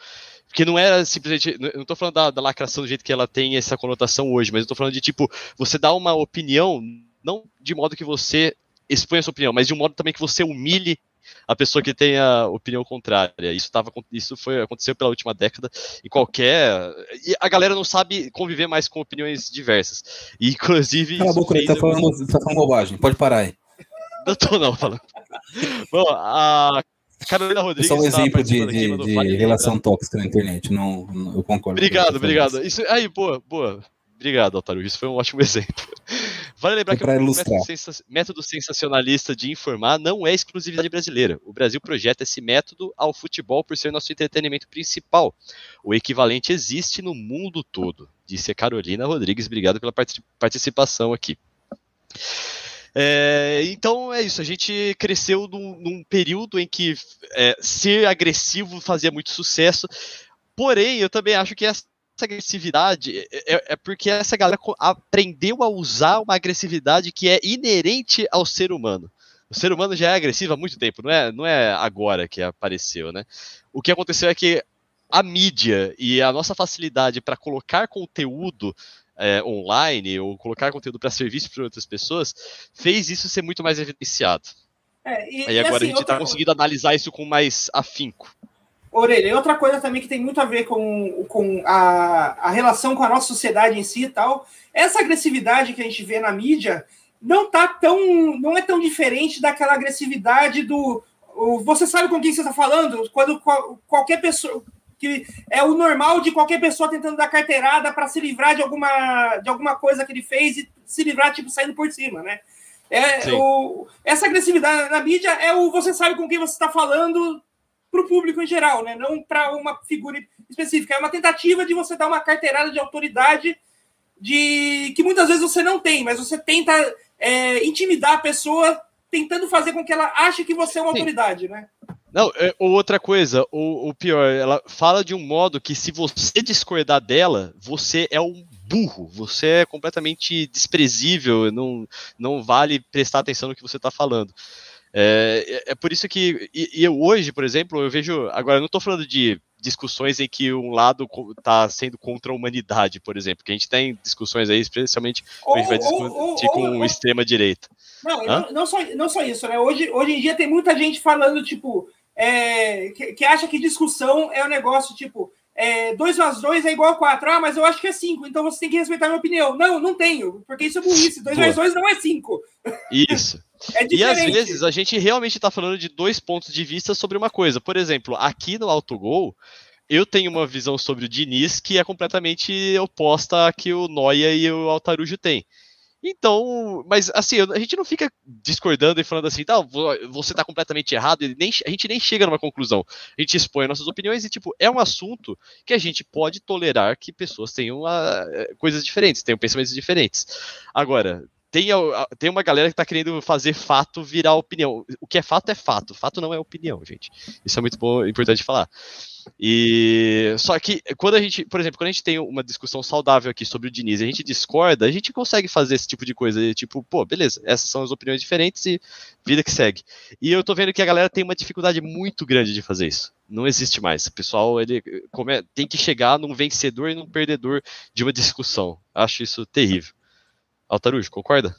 Porque não era simplesmente. Não tô falando da, da lacração do jeito que ela tem essa conotação hoje, mas eu tô falando de tipo, você dá uma opinião, não de modo que você expõe a sua opinião, mas de um modo também que você humilhe a pessoa que tem a opinião contrária. Isso, tava, isso foi, aconteceu pela última década em qualquer. E a galera não sabe conviver mais com opiniões diversas. E, inclusive. Cala a boca, tá falando, tá falando bobagem. Pode parar aí. Não tô não falando. Bom, a Carolina Rodrigues. É só um exemplo de, de, de relação tóxica na internet. Não, não eu concordo. Obrigado, obrigado. Isso, aí, boa, boa. Obrigado, Altaru. Isso foi um ótimo exemplo. Vale lembrar que o método, sensa método, sensacionalista de informar não é exclusividade brasileira. O Brasil projeta esse método ao futebol por ser nosso entretenimento principal. O equivalente existe no mundo todo, disse a Carolina Rodrigues. Obrigado pela participação aqui. É, então é isso, a gente cresceu num, num período em que é, ser agressivo fazia muito sucesso, porém eu também acho que essa agressividade é, é, é, porque essa galera aprendeu a usar uma agressividade que é inerente ao ser humano. O ser humano já é agressivo há muito tempo, não é, não é agora que apareceu, né? O que aconteceu é que a mídia e a nossa facilidade para colocar conteúdo é, online ou colocar conteúdo para serviço para outras pessoas fez isso ser muito mais evidenciado. É, e, Aí agora assim, a gente está conseguindo analisar isso com mais afinco. Orelha, e outra coisa também que tem muito a ver com, com a, a relação com a nossa sociedade em si e tal, essa agressividade que a gente vê na mídia não tá tão. não é tão diferente daquela agressividade do. Você sabe com quem você está falando? Quando qualquer pessoa. Que é o normal de qualquer pessoa tentando dar carteirada para se livrar de alguma, de alguma coisa que ele fez e se livrar, tipo, saindo por cima, né? É, o, essa agressividade na mídia é o você sabe com quem você está falando para o público em geral, né? não para uma figura específica. É uma tentativa de você dar uma carteirada de autoridade de que muitas vezes você não tem, mas você tenta é, intimidar a pessoa tentando fazer com que ela ache que você é uma Sim. autoridade, né? Não, é, outra coisa, o, o, pior, ela fala de um modo que se você discordar dela, você é um burro, você é completamente desprezível, não, não vale prestar atenção no que você está falando. É, é, é por isso que e, e eu hoje, por exemplo, eu vejo. Agora, eu não estou falando de discussões em que um lado está sendo contra a humanidade, por exemplo, que a gente tem discussões aí, especialmente quando a gente vai discutir com extrema direita. Não, não, não, só, não só isso, né? Hoje, hoje em dia tem muita gente falando, tipo, é, que, que, acha que discussão é um negócio, tipo, 2 é, mais 2 é igual a 4. Ah, mas eu acho que é 5, então você tem que respeitar a minha opinião. Não, não tenho, porque isso é burrice. 2 mais 2 não é 5. Isso. É e às vezes a gente realmente está falando de dois pontos de vista sobre uma coisa. Por exemplo, aqui no autogol, eu tenho uma visão sobre o Diniz que é completamente oposta à que o Noia e o Altarujo têm. Então, mas assim, a gente não fica discordando e falando assim, tá, você tá completamente errado, nem, a gente nem chega numa conclusão. A gente expõe nossas opiniões e, tipo, é um assunto que a gente pode tolerar que pessoas tenham uh, coisas diferentes, tenham pensamentos diferentes. Agora, tem, tem uma galera que tá querendo fazer fato virar opinião. O que é fato é fato, fato não é opinião, gente. Isso é muito bom, importante falar. E só que quando a gente, por exemplo, quando a gente tem uma discussão saudável aqui sobre o Diniz, a gente discorda, a gente consegue fazer esse tipo de coisa, tipo, pô, beleza, essas são as opiniões diferentes e vida que segue. E eu tô vendo que a galera tem uma dificuldade muito grande de fazer isso. Não existe mais. O pessoal ele tem que chegar num vencedor e num perdedor de uma discussão. Acho isso terrível. Altarujo, concorda?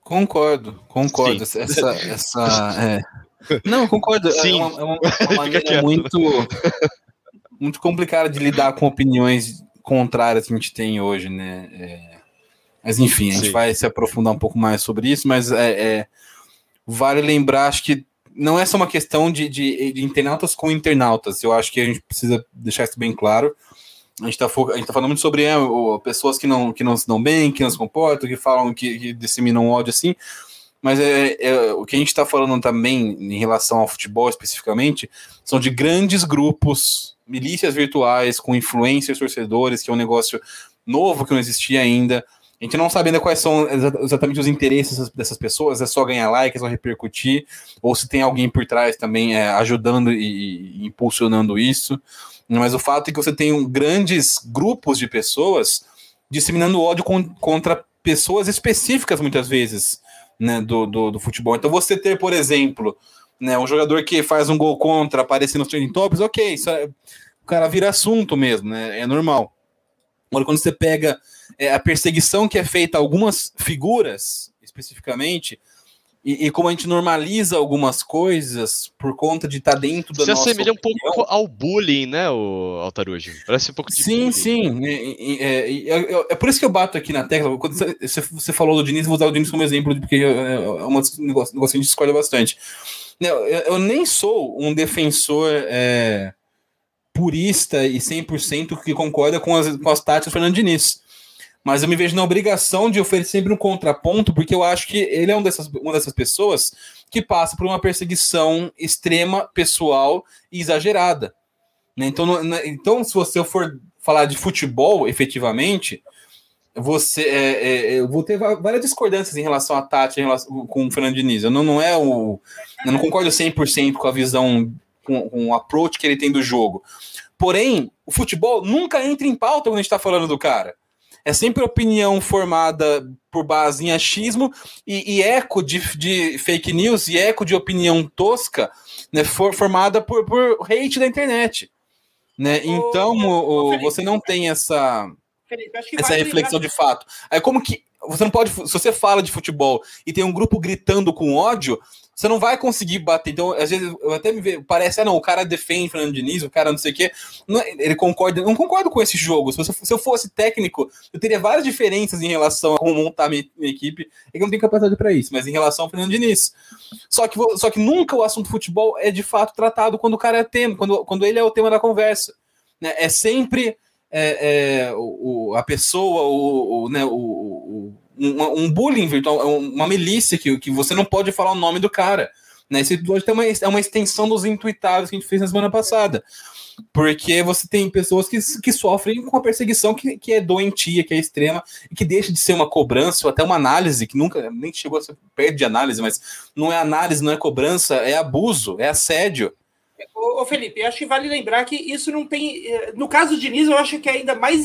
Concordo, concordo. Sim. Essa, essa, é... Não, concordo. É Sim. É uma, é uma, uma maneira muito, muito complicada de lidar com opiniões contrárias que a gente tem hoje, né? É... Mas enfim, a gente Sim. vai se aprofundar um pouco mais sobre isso, mas é, é, vale lembrar, acho que não é só uma questão de, de, de internautas com internautas. Eu acho que a gente precisa deixar isso bem claro a gente está tá falando muito sobre é, pessoas que não, que não se dão bem, que não se comportam, que falam, que, que disseminam ódio assim, mas é, é o que a gente está falando também em relação ao futebol especificamente são de grandes grupos, milícias virtuais com influencers, torcedores, que é um negócio novo que não existia ainda. A gente não sabe ainda quais são exatamente os interesses dessas pessoas, é só ganhar like, é só repercutir, ou se tem alguém por trás também é, ajudando e, e impulsionando isso. Mas o fato é que você tem grandes grupos de pessoas disseminando ódio con contra pessoas específicas, muitas vezes, né, do, do, do, futebol. Então, você ter, por exemplo, né, um jogador que faz um gol contra, aparecer nos trending tops, ok, isso é, o cara vira assunto mesmo, né, é normal. Agora, quando você pega é, a perseguição que é feita a algumas figuras, especificamente, e, e, como a gente normaliza algumas coisas por conta de estar tá dentro da Se nossa assemelha opinião. um pouco ao bullying, né, o Altarujo? Parece um pouco de Sim, bullying. sim. É, é, é, é, por isso que eu bato aqui na tecla. Quando você, você falou do Diniz, vou usar o Diniz como exemplo, porque é, é um negócio, negócio que a gente escolhe bastante. Eu, eu nem sou um defensor purista e 100% que concorda com as, com as táticas do Fernando Diniz mas eu me vejo na obrigação de oferecer sempre um contraponto, porque eu acho que ele é um dessas, uma dessas pessoas que passa por uma perseguição extrema, pessoal e exagerada. Né? Então, então, se você for falar de futebol, efetivamente, você é, é, eu vou ter várias discordâncias em relação à Tati em relação, com o Fernando Diniz. Eu não, não é o. Eu não concordo 100% com a visão, com, com o approach que ele tem do jogo. Porém, o futebol nunca entra em pauta quando a gente está falando do cara é sempre opinião formada por base em achismo e, e eco de, de, fake news e eco de opinião tosca, né, for, formada por, por hate da internet. Né? Então, o, você não tem essa, Felipe, essa reflexão de fato. Aí, como que você não pode, se você fala de futebol e tem um grupo gritando com ódio, você não vai conseguir bater. Então, às vezes, eu até me vejo, parece, ah, não, o cara defende Fernando Diniz, o cara não sei o quê. Não, ele concorda, não concordo com esse jogo. Se, você, se, eu fosse técnico, eu teria várias diferenças em relação a como montar minha, minha equipe. É que não tenho capacidade para isso, mas em relação ao Fernando Diniz. Só que, só que nunca o assunto futebol é de fato tratado quando o cara é tema, quando, quando ele é o tema da conversa. Né? É sempre é, é, o, a pessoa, o, o, né, o, o um, um bullying virtual, é uma milícia que, que você não pode falar o nome do cara. Né? Esse episódio tem uma, é uma extensão dos intuitáveis que a gente fez na semana passada. Porque você tem pessoas que, que sofrem com a perseguição que, que é doentia, que é extrema, e que deixa de ser uma cobrança ou até uma análise, que nunca nem chegou a ser perto de análise, mas não é análise, não é cobrança, é abuso, é assédio. Ô, Felipe, acho que vale lembrar que isso não tem. Eh, no caso do Diniz, eu acho que é ainda mais,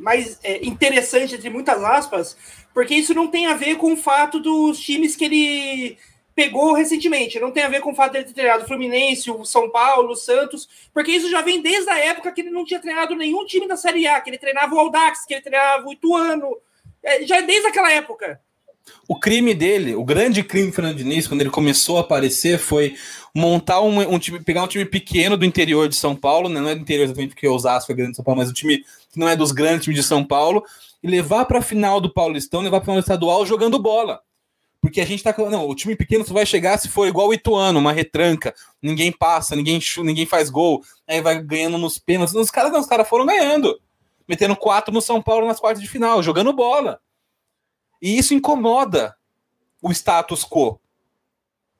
mais é, interessante, entre muitas aspas, porque isso não tem a ver com o fato dos times que ele pegou recentemente. Não tem a ver com o fato de ele ter treinado o Fluminense, o São Paulo, o Santos, porque isso já vem desde a época que ele não tinha treinado nenhum time da Série A, que ele treinava o Aldax, que ele treinava o Ituano. É, já é desde aquela época. O crime dele, o grande crime do Fernando Diniz, quando ele começou a aparecer, foi montar um, um, time, pegar um time pequeno do interior de São Paulo, né? não é do interior exatamente porque Osasco é grande de São Paulo, mas um time que não é dos grandes times de São Paulo, e levar para a final do Paulistão, levar para o final estadual jogando bola. Porque a gente tá. Não, o time pequeno só vai chegar se for igual o Ituano, uma retranca. Ninguém passa, ninguém ninguém faz gol. Aí vai ganhando nos pênaltis. Os caras os caras foram ganhando. Metendo quatro no São Paulo nas quartas de final, jogando bola. E isso incomoda o status quo.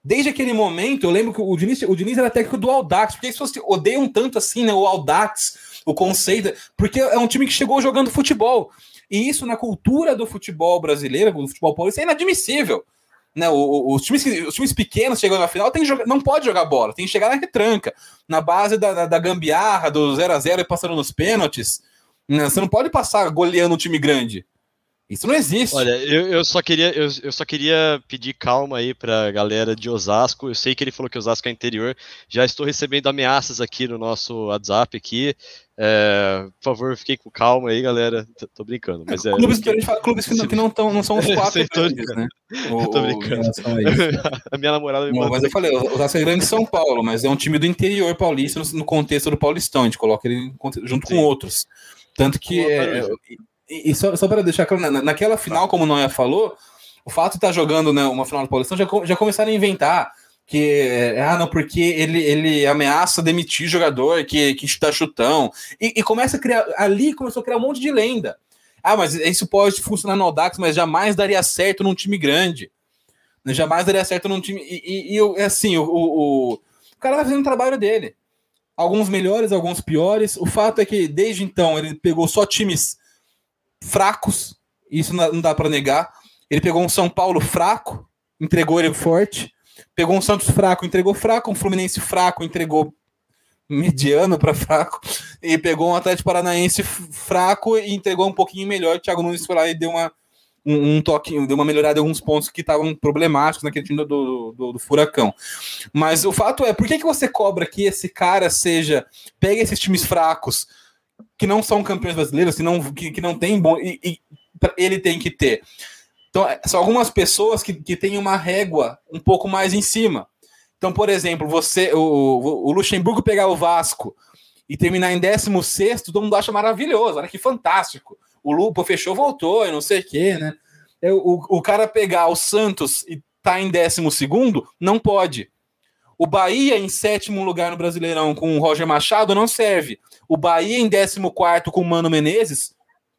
Desde aquele momento, eu lembro que o Diniz, o Diniz era técnico do Aldax. Por que as pessoas odeiam tanto assim, né? O Aldax, o conceito. Porque é um time que chegou jogando futebol. E isso na cultura do futebol brasileiro, do futebol paulista, é inadmissível. Né, os, times, os times pequenos chegando na final tem jogar, não pode jogar bola, tem que chegar na retranca, na base da, da, da gambiarra, do 0 a 0 e passando nos pênaltis. Né, você não pode passar goleando um time grande. Isso não existe. Olha, eu, eu só queria eu, eu, só queria pedir calma aí pra galera de Osasco. Eu sei que ele falou que Osasco é interior. Já estou recebendo ameaças aqui no nosso WhatsApp aqui. É, por favor, fiquem com calma aí, galera. Tô, tô brincando. Mas é, clubes que, fala, clubes que, não, que não, tão, não são os quatro grandes, né? O, tô brincando. A, a, minha namorada me Mas eu falei, o Osasco é grande de São Paulo, mas é um time do interior paulista no, no contexto do Paulistão. A gente coloca ele junto Sim. com outros. Tanto que. É, e, só, só para deixar claro, na, naquela final, como o Noia falou, o fato de estar tá jogando né, uma final do Paulistão já, já começaram a inventar que é, ah, não, porque ele, ele ameaça demitir jogador que, que está chutão. E, e, começa a criar. Ali começou a criar um monte de lenda. Ah, mas isso pode funcionar no Audax, mas jamais daria certo num time grande. Jamais daria certo num time. E, e, e assim, o, o, o, cara vai fazendo o trabalho dele. Alguns melhores, alguns piores. O fato é que desde então ele pegou só times fracos, isso não dá para negar. Ele pegou um São Paulo fraco, entregou ele forte. Pegou um Santos fraco, entregou fraco. Um Fluminense fraco, entregou mediano para fraco. E pegou um Atlético Paranaense fraco e entregou um pouquinho melhor. O Thiago Nunes foi lá e deu uma, um, um toque, deu uma melhorada em alguns pontos que estavam problemáticos naquele time do, do, do, do, Furacão. Mas o fato é, por que, que você cobra que esse cara seja. Pega esses times fracos que não são campeões brasileiros, que não, que, que não tem bom. E, e ele tem que ter. Então, é, são algumas pessoas que, que têm uma régua um pouco mais em cima. Então, por exemplo, você, o, o Luxemburgo pegar o Vasco e terminar em 16, todo mundo acha maravilhoso, olha que fantástico. O Lupo fechou, voltou e não sei o quê, né? É, o, o cara pegar o Santos e tá em 12, não pode. O Bahia em sétimo lugar no Brasileirão com o Roger Machado não serve. O Bahia em décimo quarto com o Mano Menezes,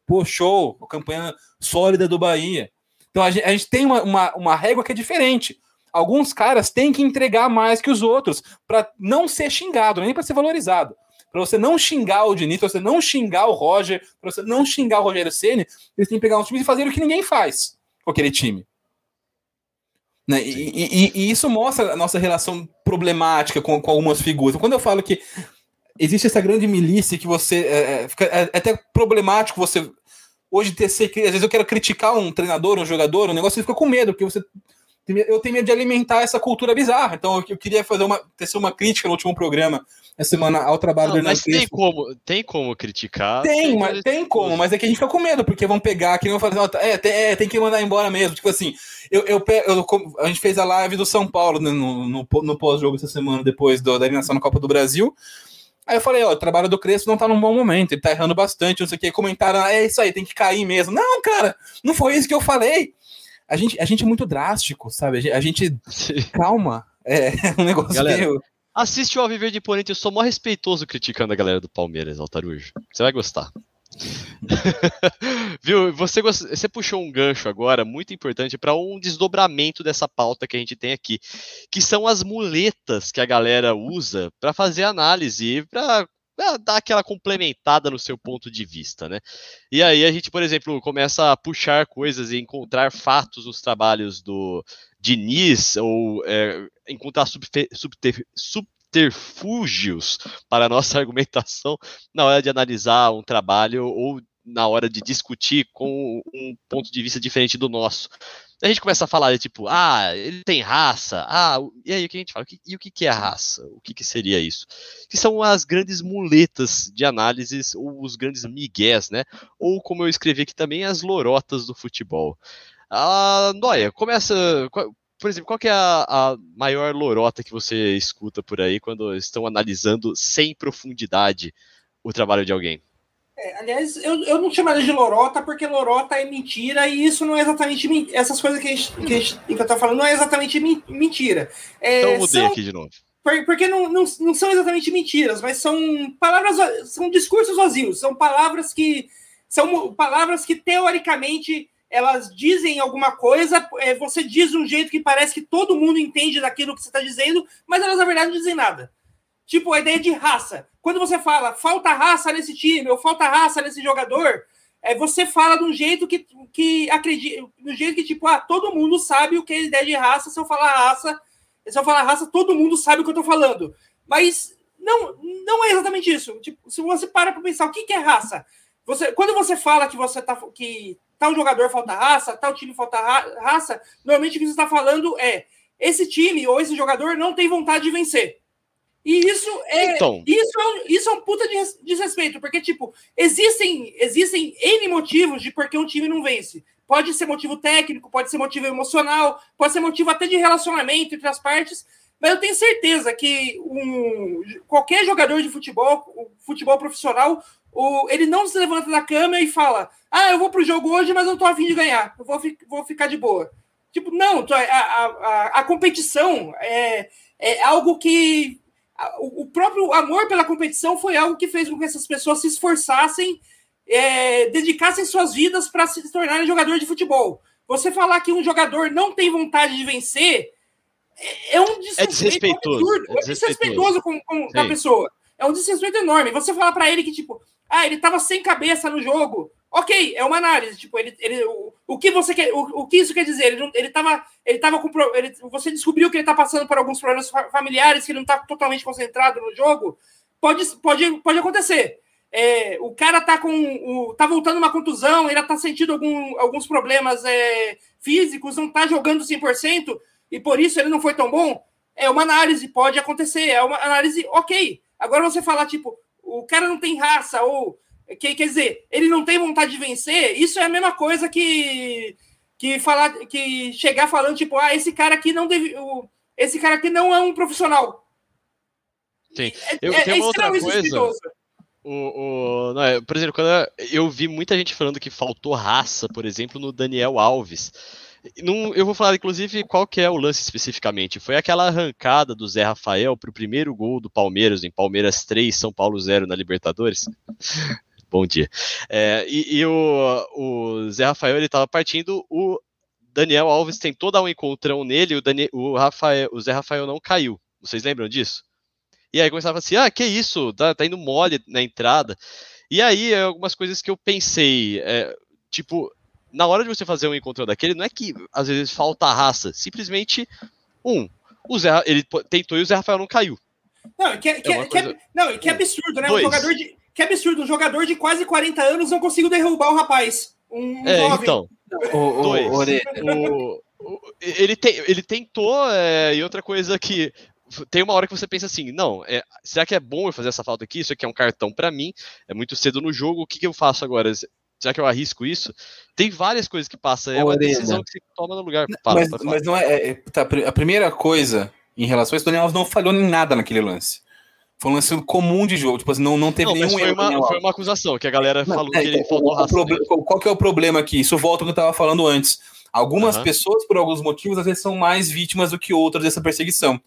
pô, a campanha sólida do Bahia. Então a gente, a gente tem uma, uma, uma, régua que é diferente. Alguns caras têm que entregar mais que os outros para não ser xingado, nem para ser valorizado. Para você não xingar o Diniz, para você não xingar o Roger, para você não xingar o Rogério Ceni, eles têm que pegar um time e fazer o que ninguém faz com aquele time. Né? E, e, e, isso mostra a nossa relação problemática com, com, algumas figuras. Quando eu falo que existe essa grande milícia que você. É, é fica, é, é até problemático você. Hoje, ter, ser, às vezes eu quero criticar um treinador, um jogador, um negócio, você fica com medo, porque você. Eu tenho medo de alimentar essa cultura bizarra. Então, eu queria fazer uma, tecer uma crítica no último programa essa semana ao trabalho não, do Mas tem como, tem como criticar? Tem, mas tem como, mas é que a gente fica com medo, porque vão pegar, que vão fazer, é, tem, é, tem que mandar embora mesmo. Tipo assim, eu, eu, eu, a gente fez a live do São Paulo né, no, no, no pós-jogo essa semana, depois do, da eliminação na Copa do Brasil. Aí eu falei, ó, o trabalho do Crespo não tá num bom momento, ele tá errando bastante, não sei o que. Comentaram, é isso aí, tem que cair mesmo. Não, cara, não foi isso que eu falei. A gente, a gente é muito drástico, sabe? A gente. A gente calma. É um negócio Galera, meio. Assiste o Alviver de Imponente, eu sou mó respeitoso criticando a galera do Palmeiras, Altarujo. Você vai gostar. Viu? Você, você puxou um gancho agora muito importante para um desdobramento dessa pauta que a gente tem aqui, que são as muletas que a galera usa para fazer análise, para dar aquela complementada no seu ponto de vista, né? E aí a gente, por exemplo, começa a puxar coisas e encontrar fatos nos trabalhos do Diniz ou é, encontrar subter, subter, subterfúgios para a nossa argumentação na hora de analisar um trabalho ou na hora de discutir com um ponto de vista diferente do nosso. A gente começa a falar, tipo, ah, ele tem raça, ah, e aí o que a gente fala? E o que é a raça? O que, seria isso? Que são as grandes muletas de análises, ou os grandes migués, né? Ou, como eu escrevi aqui também, as lorotas do futebol. Ah, Noia, começa. Por exemplo, qual é a, a maior lorota que você escuta por aí quando estão analisando sem profundidade o trabalho de alguém? É, aliás, eu, eu não chamaria de lorota porque lorota é mentira e isso não é exatamente essas coisas que, a gente, que, a gente, que eu tô falando não é exatamente mentira. É, então eu mudei são, aqui de novo. Porque não, não, não são exatamente mentiras, mas são palavras, são discursos vazios, são palavras que são palavras que teoricamente elas dizem alguma coisa, é, você diz de um jeito que parece que todo mundo entende daquilo que você está dizendo, mas elas na verdade não dizem nada. Tipo, a ideia de raça. Quando você fala falta raça nesse time, ou falta raça nesse jogador, é, você fala de um jeito que, que acredita, do jeito que, tipo, ah, todo mundo sabe o que é ideia de raça. Se eu falar raça, se eu falar raça, todo mundo sabe o que eu tô falando. Mas não, não é exatamente isso. Tipo, se você para para pensar o que, que é raça, você, quando você fala que você tá que tal jogador falta raça, tal time falta raça, normalmente o que você está falando é esse time ou esse jogador não tem vontade de vencer. E isso é, então. isso é, um, isso é um puta de desrespeito, porque, tipo, existem, existem N motivos de por que um time não vence. Pode ser motivo técnico, pode ser motivo emocional, pode ser motivo até de relacionamento entre as partes, mas eu tenho certeza que um, qualquer jogador de futebol, futebol profissional, o, ele não se levanta da cama e fala: Ah, eu vou pro jogo hoje, mas não tô afim de ganhar, eu vou, vou ficar de boa. Tipo, não, a, a, a, a competição é, é algo que o próprio amor pela competição foi algo que fez com que essas pessoas se esforçassem, é, dedicassem suas vidas para se tornarem jogador de futebol. Você falar que um jogador não tem vontade de vencer é, é um é desrespeitoso. É, é desrespeitoso com, com a pessoa. É um desrespeito enorme. Você falar para ele que, tipo, ah, ele tava sem cabeça no jogo. Ok, é uma análise. Tipo, ele, ele, o, o que você quer, o, o que isso quer dizer? Ele, ele tava, ele tava com, ele, você descobriu que ele tá passando por alguns problemas familiares, que ele não tá totalmente concentrado no jogo. Pode, pode, pode acontecer. É, o cara tá com, o, tá voltando uma contusão, ele tá sentindo algum, alguns problemas é, físicos, não tá jogando 100% e por isso ele não foi tão bom. É uma análise, pode acontecer, é uma análise ok. Agora você falar tipo, o cara não tem raça ou que, quer dizer, ele não tem vontade de vencer, isso é a mesma coisa que que falar que chegar falando tipo, ah, esse cara aqui não deve, esse cara aqui não é um profissional. Sim. É, eu é, tenho é uma outra coisa. O, o, não, é, por exemplo, quando eu vi muita gente falando que faltou raça, por exemplo, no Daniel Alves. Não, eu vou falar, inclusive, qual que é o lance especificamente. Foi aquela arrancada do Zé Rafael para o primeiro gol do Palmeiras, em Palmeiras 3, São Paulo 0 na Libertadores. Bom dia. É, e, e o, o, Zé Rafael ele estava partindo, o Daniel Alves tentou dar um encontrão nele, o, Daniel, o, Rafael, o Zé Rafael não caiu. Vocês lembram disso? E aí começava assim, ah, que isso, tá, tá indo mole na entrada. E aí, algumas coisas que eu pensei, é, tipo, na hora de você fazer um encontro daquele, não é que às vezes falta raça, simplesmente, um, o Zé, ele tentou e o Zé Rafael não caiu. Não, que, é que, é, que, é, não, que absurdo, né? Um jogador de, que absurdo, um jogador de quase 40 anos não conseguiu derrubar o rapaz. Um é, jovem. então. O, dois. O, o, ele, te, ele tentou, é, e outra coisa que tem uma hora que você pensa assim, não, é, será que é bom eu fazer essa falta aqui? Isso aqui é um cartão para mim, é muito cedo no jogo, o que, que eu faço agora? Será que eu arrisco isso? Tem várias coisas que passam, é uma decisão que você toma no lugar. Fala, mas, mas, não é, é tá, a primeira coisa em relação a isso, o Daniel não falhou em nada naquele lance. Foi um lance comum de jogo, tipo assim, não, não teve não, nenhum foi Uma, foi uma acusação, que a galera não, falou é, que ele falou raça. Qual que é o problema aqui? Isso volta ao que eu estava falando antes. Algumas uhum. pessoas, por alguns motivos, às vezes são mais vítimas do que outras dessa perseguição.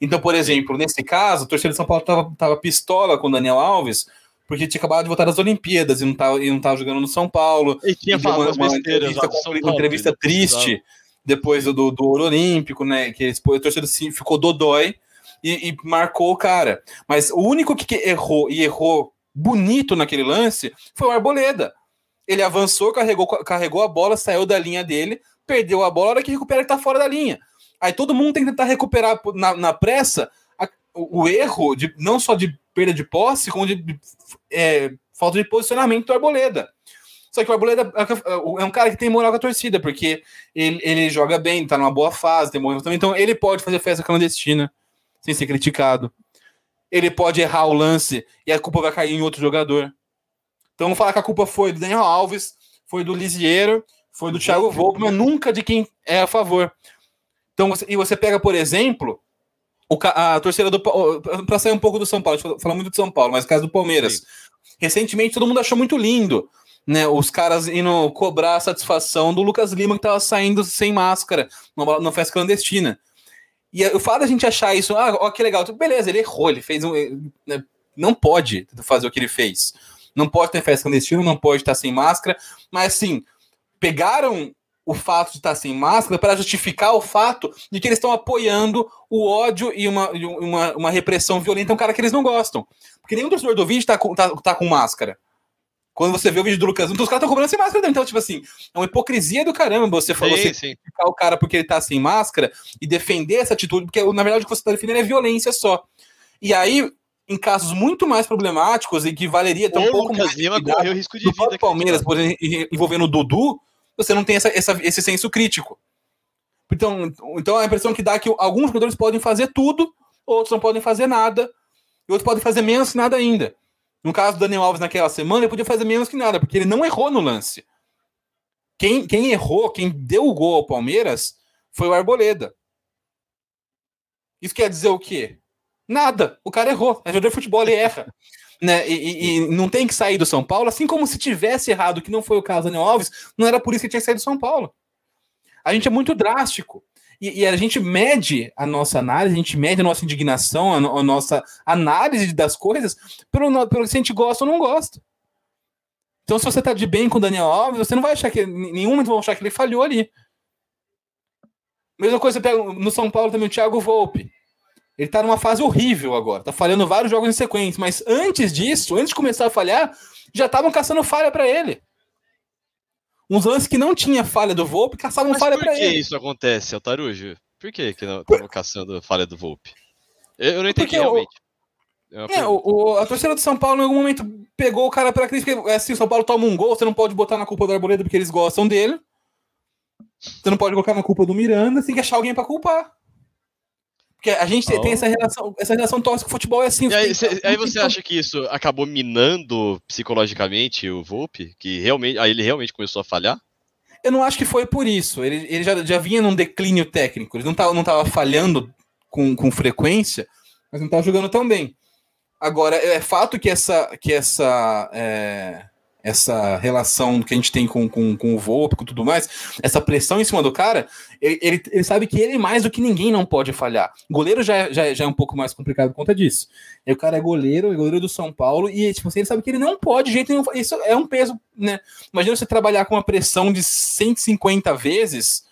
Então, por exemplo, nesse caso, o torcedor de São Paulo tava, tava pistola com o Daniel Alves, porque tinha acabado de voltar das Olimpíadas e não tava, e não tava jogando no São Paulo. E tinha falado uma, uma entrevista, uma entrevista triste depois do, do, do Ouro Olímpico, né? Que o torcedor ficou dodói e, e marcou o cara. Mas o único que errou e errou bonito naquele lance foi o Arboleda. Ele avançou, carregou, carregou a bola, saiu da linha dele, perdeu a bola, a hora que recupera, ele tá fora da linha. Aí todo mundo tem que tentar recuperar na, na pressa a, o, o, erro, de, não só de perda de posse, como de é, falta de posicionamento do Arboleda. Só que o Arboleda é um cara que tem moral com a torcida, porque ele, ele joga bem, tá numa boa fase, tem moral também, então ele pode fazer festa clandestina sem ser criticado. Ele pode errar o lance e a culpa vai cair em outro jogador. Então vamos falar que a culpa foi do Daniel Alves, foi do Lisieiro, foi do Thiago Volpe, mas nunca de quem é a favor. Então, você, e você pega, por exemplo, o, a torcida do para sair um pouco do São Paulo, a gente fala muito do São Paulo, mas no caso do Palmeiras, Sim. Recentemente todo mundo achou muito lindo, né? Os caras indo cobrar a satisfação do Lucas Lima que tava saindo sem máscara numa, numa festa clandestina. E o fato da gente achar isso, ah, ó, que legal, beleza, ele errou, ele fez um. Né, não pode fazer o que ele fez. Não pode ter festa clandestina, não pode estar sem máscara, mas assim, pegaram o fato de estar sem máscara para justificar o fato de que eles estão apoiando o ódio e uma, uma, uma repressão violenta a um cara que eles não gostam. Porque nenhum torcedor do vídeo tá com, tá, tá com máscara. Quando você vê o vídeo do Lucas, então os caras estão cobrando sem máscara. Então, tipo assim, é uma hipocrisia do caramba você falou Sim, você criticar o cara porque ele tá sem máscara e defender essa atitude, porque na verdade o que você tá defendendo é violência só. E aí, em casos muito mais problemáticos e que valeria ter um pouco Lucas mais de Lima correu risco de vida. aqui, Palmeiras, por exemplo, envolvendo o Dudu, você não tem essa, essa- esse senso crítico. Então, então a impressão que dá é que alguns jogadores podem fazer tudo, outros não podem fazer nada, e outros podem fazer menos nada ainda. No caso do Daniel Alves naquela semana, ele podia fazer menos que nada, porque ele não errou no lance. Quem, quem errou, quem deu o gol ao Palmeiras, foi o Arboleda. Isso quer dizer o quê? Nada. O cara errou. É jogador de futebol, ele erra. Né? E, e- e não tem que sair do São Paulo, assim como se tivesse errado, que não foi o caso do Daniel Alves, não era por isso que tinha que sair do São Paulo. A gente é muito drástico. E, e a gente mede a nossa análise, a gente mede a nossa indignação, a, a nossa análise das coisas pelo, pelo que a gente gosta ou não gosta. Então, se você tá de bem com o Daniel Alves, você não vai achar que. Nenhum momento achar que ele falhou ali. Mesma coisa, você pega no São Paulo também o Thiago Volpe. Ele tá numa fase horrível agora, tá falhando vários jogos em sequência, mas antes disso, antes de começar a falhar, já estavam caçando falha para ele. Uns lances que não tinha falha do Volpe, caçavam Mas falha por para que ele. isso acontece, Altarujo? Por que que não estamos caçando falha do Volpe? Eu, eu não entendi Porque o- realmente. É uma É, pergunta. o, o- a torcida do São Paulo em algum momento pegou o cara pela crise, porque assim, o São Paulo toma um gol, você não pode botar na culpa do Arboleda porque eles gostam dele. Você não pode colocar na culpa do Miranda, você tem que achar alguém pra culpar. Porque a gente tem- tem Oh. essa relação, essa relação tóxica com o futebol é assim. E aí, você cê- tem- aí você acha que isso acabou minando psicologicamente o Volpe? Que realmente, aí ele realmente começou a falhar? Eu não acho que foi por isso. Ele, ele já, já vinha num declínio técnico. Ele não tava, não tava falhando com, com frequência, mas não tava jogando tão bem. Agora, é fato que essa, que essa, é, essa relação que a gente tem com, com, com o Volpe e tudo mais, essa pressão em cima do cara, ele, ele, ele sabe que ele, mais do que ninguém, não pode falhar. Goleiro já, já, já é um pouco mais complicado por conta disso. E o cara é goleiro, é goleiro do São Paulo, e tipo, assim, ele sabe que ele não pode de jeito nenhum. Isso é um peso, né? Imagina você trabalhar com uma pressão de 150 vezes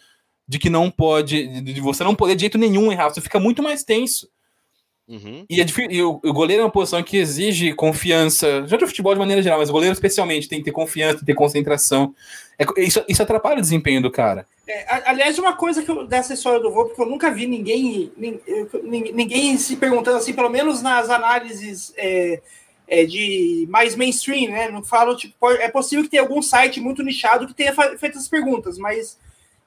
de que não pode, de de você não poder de jeito nenhum errar, você fica muito mais tenso. Uhum. E, é e o, o goleiro é uma posição que exige confiança, já de futebol de maneira geral, mas o goleiro especialmente tem que ter confiança, tem que ter concentração. É isso, isso atrapalha o desempenho do cara. É, aliás, uma coisa que eu, dessa história do Volpe que eu nunca vi ninguém, nin- eu- nin- ninguém se perguntando assim, pelo menos nas análises é, é, de mais mainstream, né? Não falo, tipo, pode- é possível que tenha algum site muito nichado que tenha feito essas perguntas, mas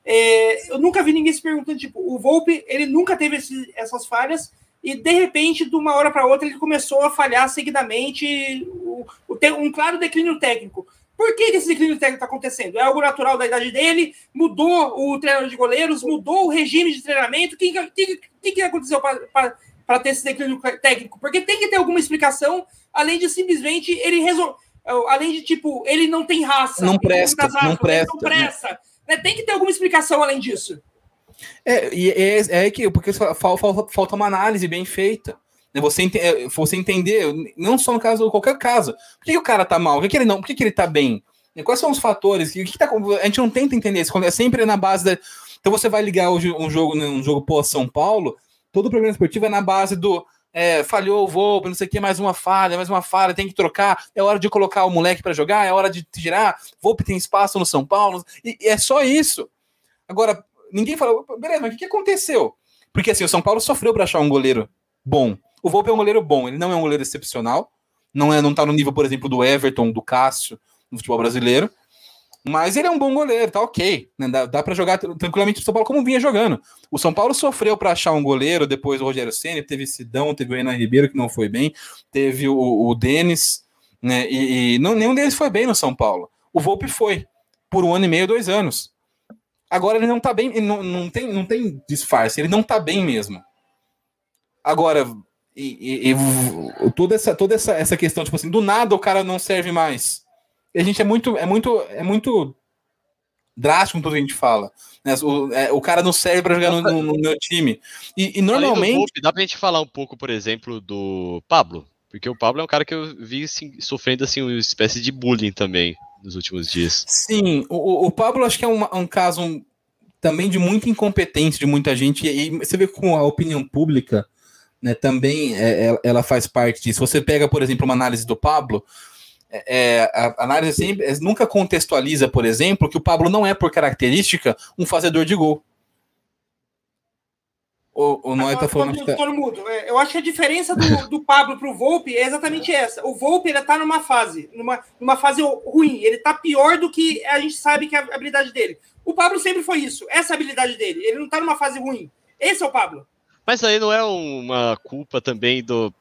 é, eu nunca vi ninguém se perguntando, tipo, o Volpe, ele nunca teve esse- essas falhas e de repente, de uma hora para outra, ele começou a falhar seguidamente, o, o, um claro declínio técnico. Por que, que esse declínio técnico está acontecendo? É algo natural da idade dele? Mudou o treinador de goleiros? Mudou o regime de treinamento? O que, que, que, que aconteceu para ter esse declínio técnico? Porque tem que ter alguma explicação, além de simplesmente ele resolver. Além de, tipo, ele não tem raça. Não presta, não presta. Não presta. Né? Tem que ter alguma explicação além disso. É, e é, é que porque falta, uma análise bem feita. né? Você, ente- é, você entender, não só no caso, qualquer caso. Por que, o cara tá mal? Por que, ele não? Por que, ele tá bem? Quais são os fatores? O que tá, a gente não tenta entender isso. É sempre na base da. Então você vai ligar hoje um jogo, né, um jogo pós São Paulo, todo o programa esportivo é na base do. É, falhou o voo, não sei o que, mais uma falha, mais uma falha, tem que trocar, é hora de colocar o moleque para jogar, é hora de tirar, Volpe tem espaço no São Paulo, e, e é só isso. Agora, ninguém fala, beleza, mas o que, aconteceu? Porque assim, o São Paulo sofreu para achar um goleiro bom. O Volpe é um goleiro bom, ele não é um goleiro excepcional, não é, não tá no nível, por exemplo, do Everton, do Cássio, no futebol brasileiro, mas ele é um bom goleiro, tá ok, né? dá, dá para jogar tranquilamente o São Paulo como vinha jogando. O São Paulo sofreu para achar um goleiro depois do Rogério Ceni, teve Sidão, teve o Renan Ribeiro que não foi bem, teve o, o Denis, né? E, e não, nenhum deles foi bem no São Paulo. O Volpe foi por um ano e meio, dois anos. Agora ele não tá bem, ele não, não, tem, não tem disfarce, ele não tá bem mesmo. Agora, E, e, e, toda, essa, toda essa, essa questão, tipo assim, do nada o cara não serve mais. E a gente é muito, é muito, é muito drástico com tudo que a gente fala. Né? O, é, o cara não serve para jogar no, no, no, meu time. E, e normalmente. Volpe, dá pra gente falar um pouco, por exemplo, do Pablo. Porque o Pablo é um cara que eu vi assim, sofrendo assim, uma espécie de bullying também nos últimos dias. Sim, o, o Pablo acho que é um, um caso também de muita incompetência de muita gente. E você vê com a opinião pública né, também é, é, ela faz parte disso. Você pega, por exemplo, uma análise do Pablo, é, é, a análise sempre, é, nunca contextualiza, por exemplo, que o Pablo não é, por característica, um fazedor de gol. O, o Noé tá falando que tá... mundo. Eu acho que a diferença do, do Pablo pro Volpe é exatamente essa. O Volpe ele tá numa fase, numa, numa fase ruim. Ele tá pior do que a gente sabe que é a habilidade dele. O Pablo sempre foi isso. Essa é a habilidade dele. Ele não tá numa fase ruim. Esse é o Pablo. Mas aí não é uma culpa também do.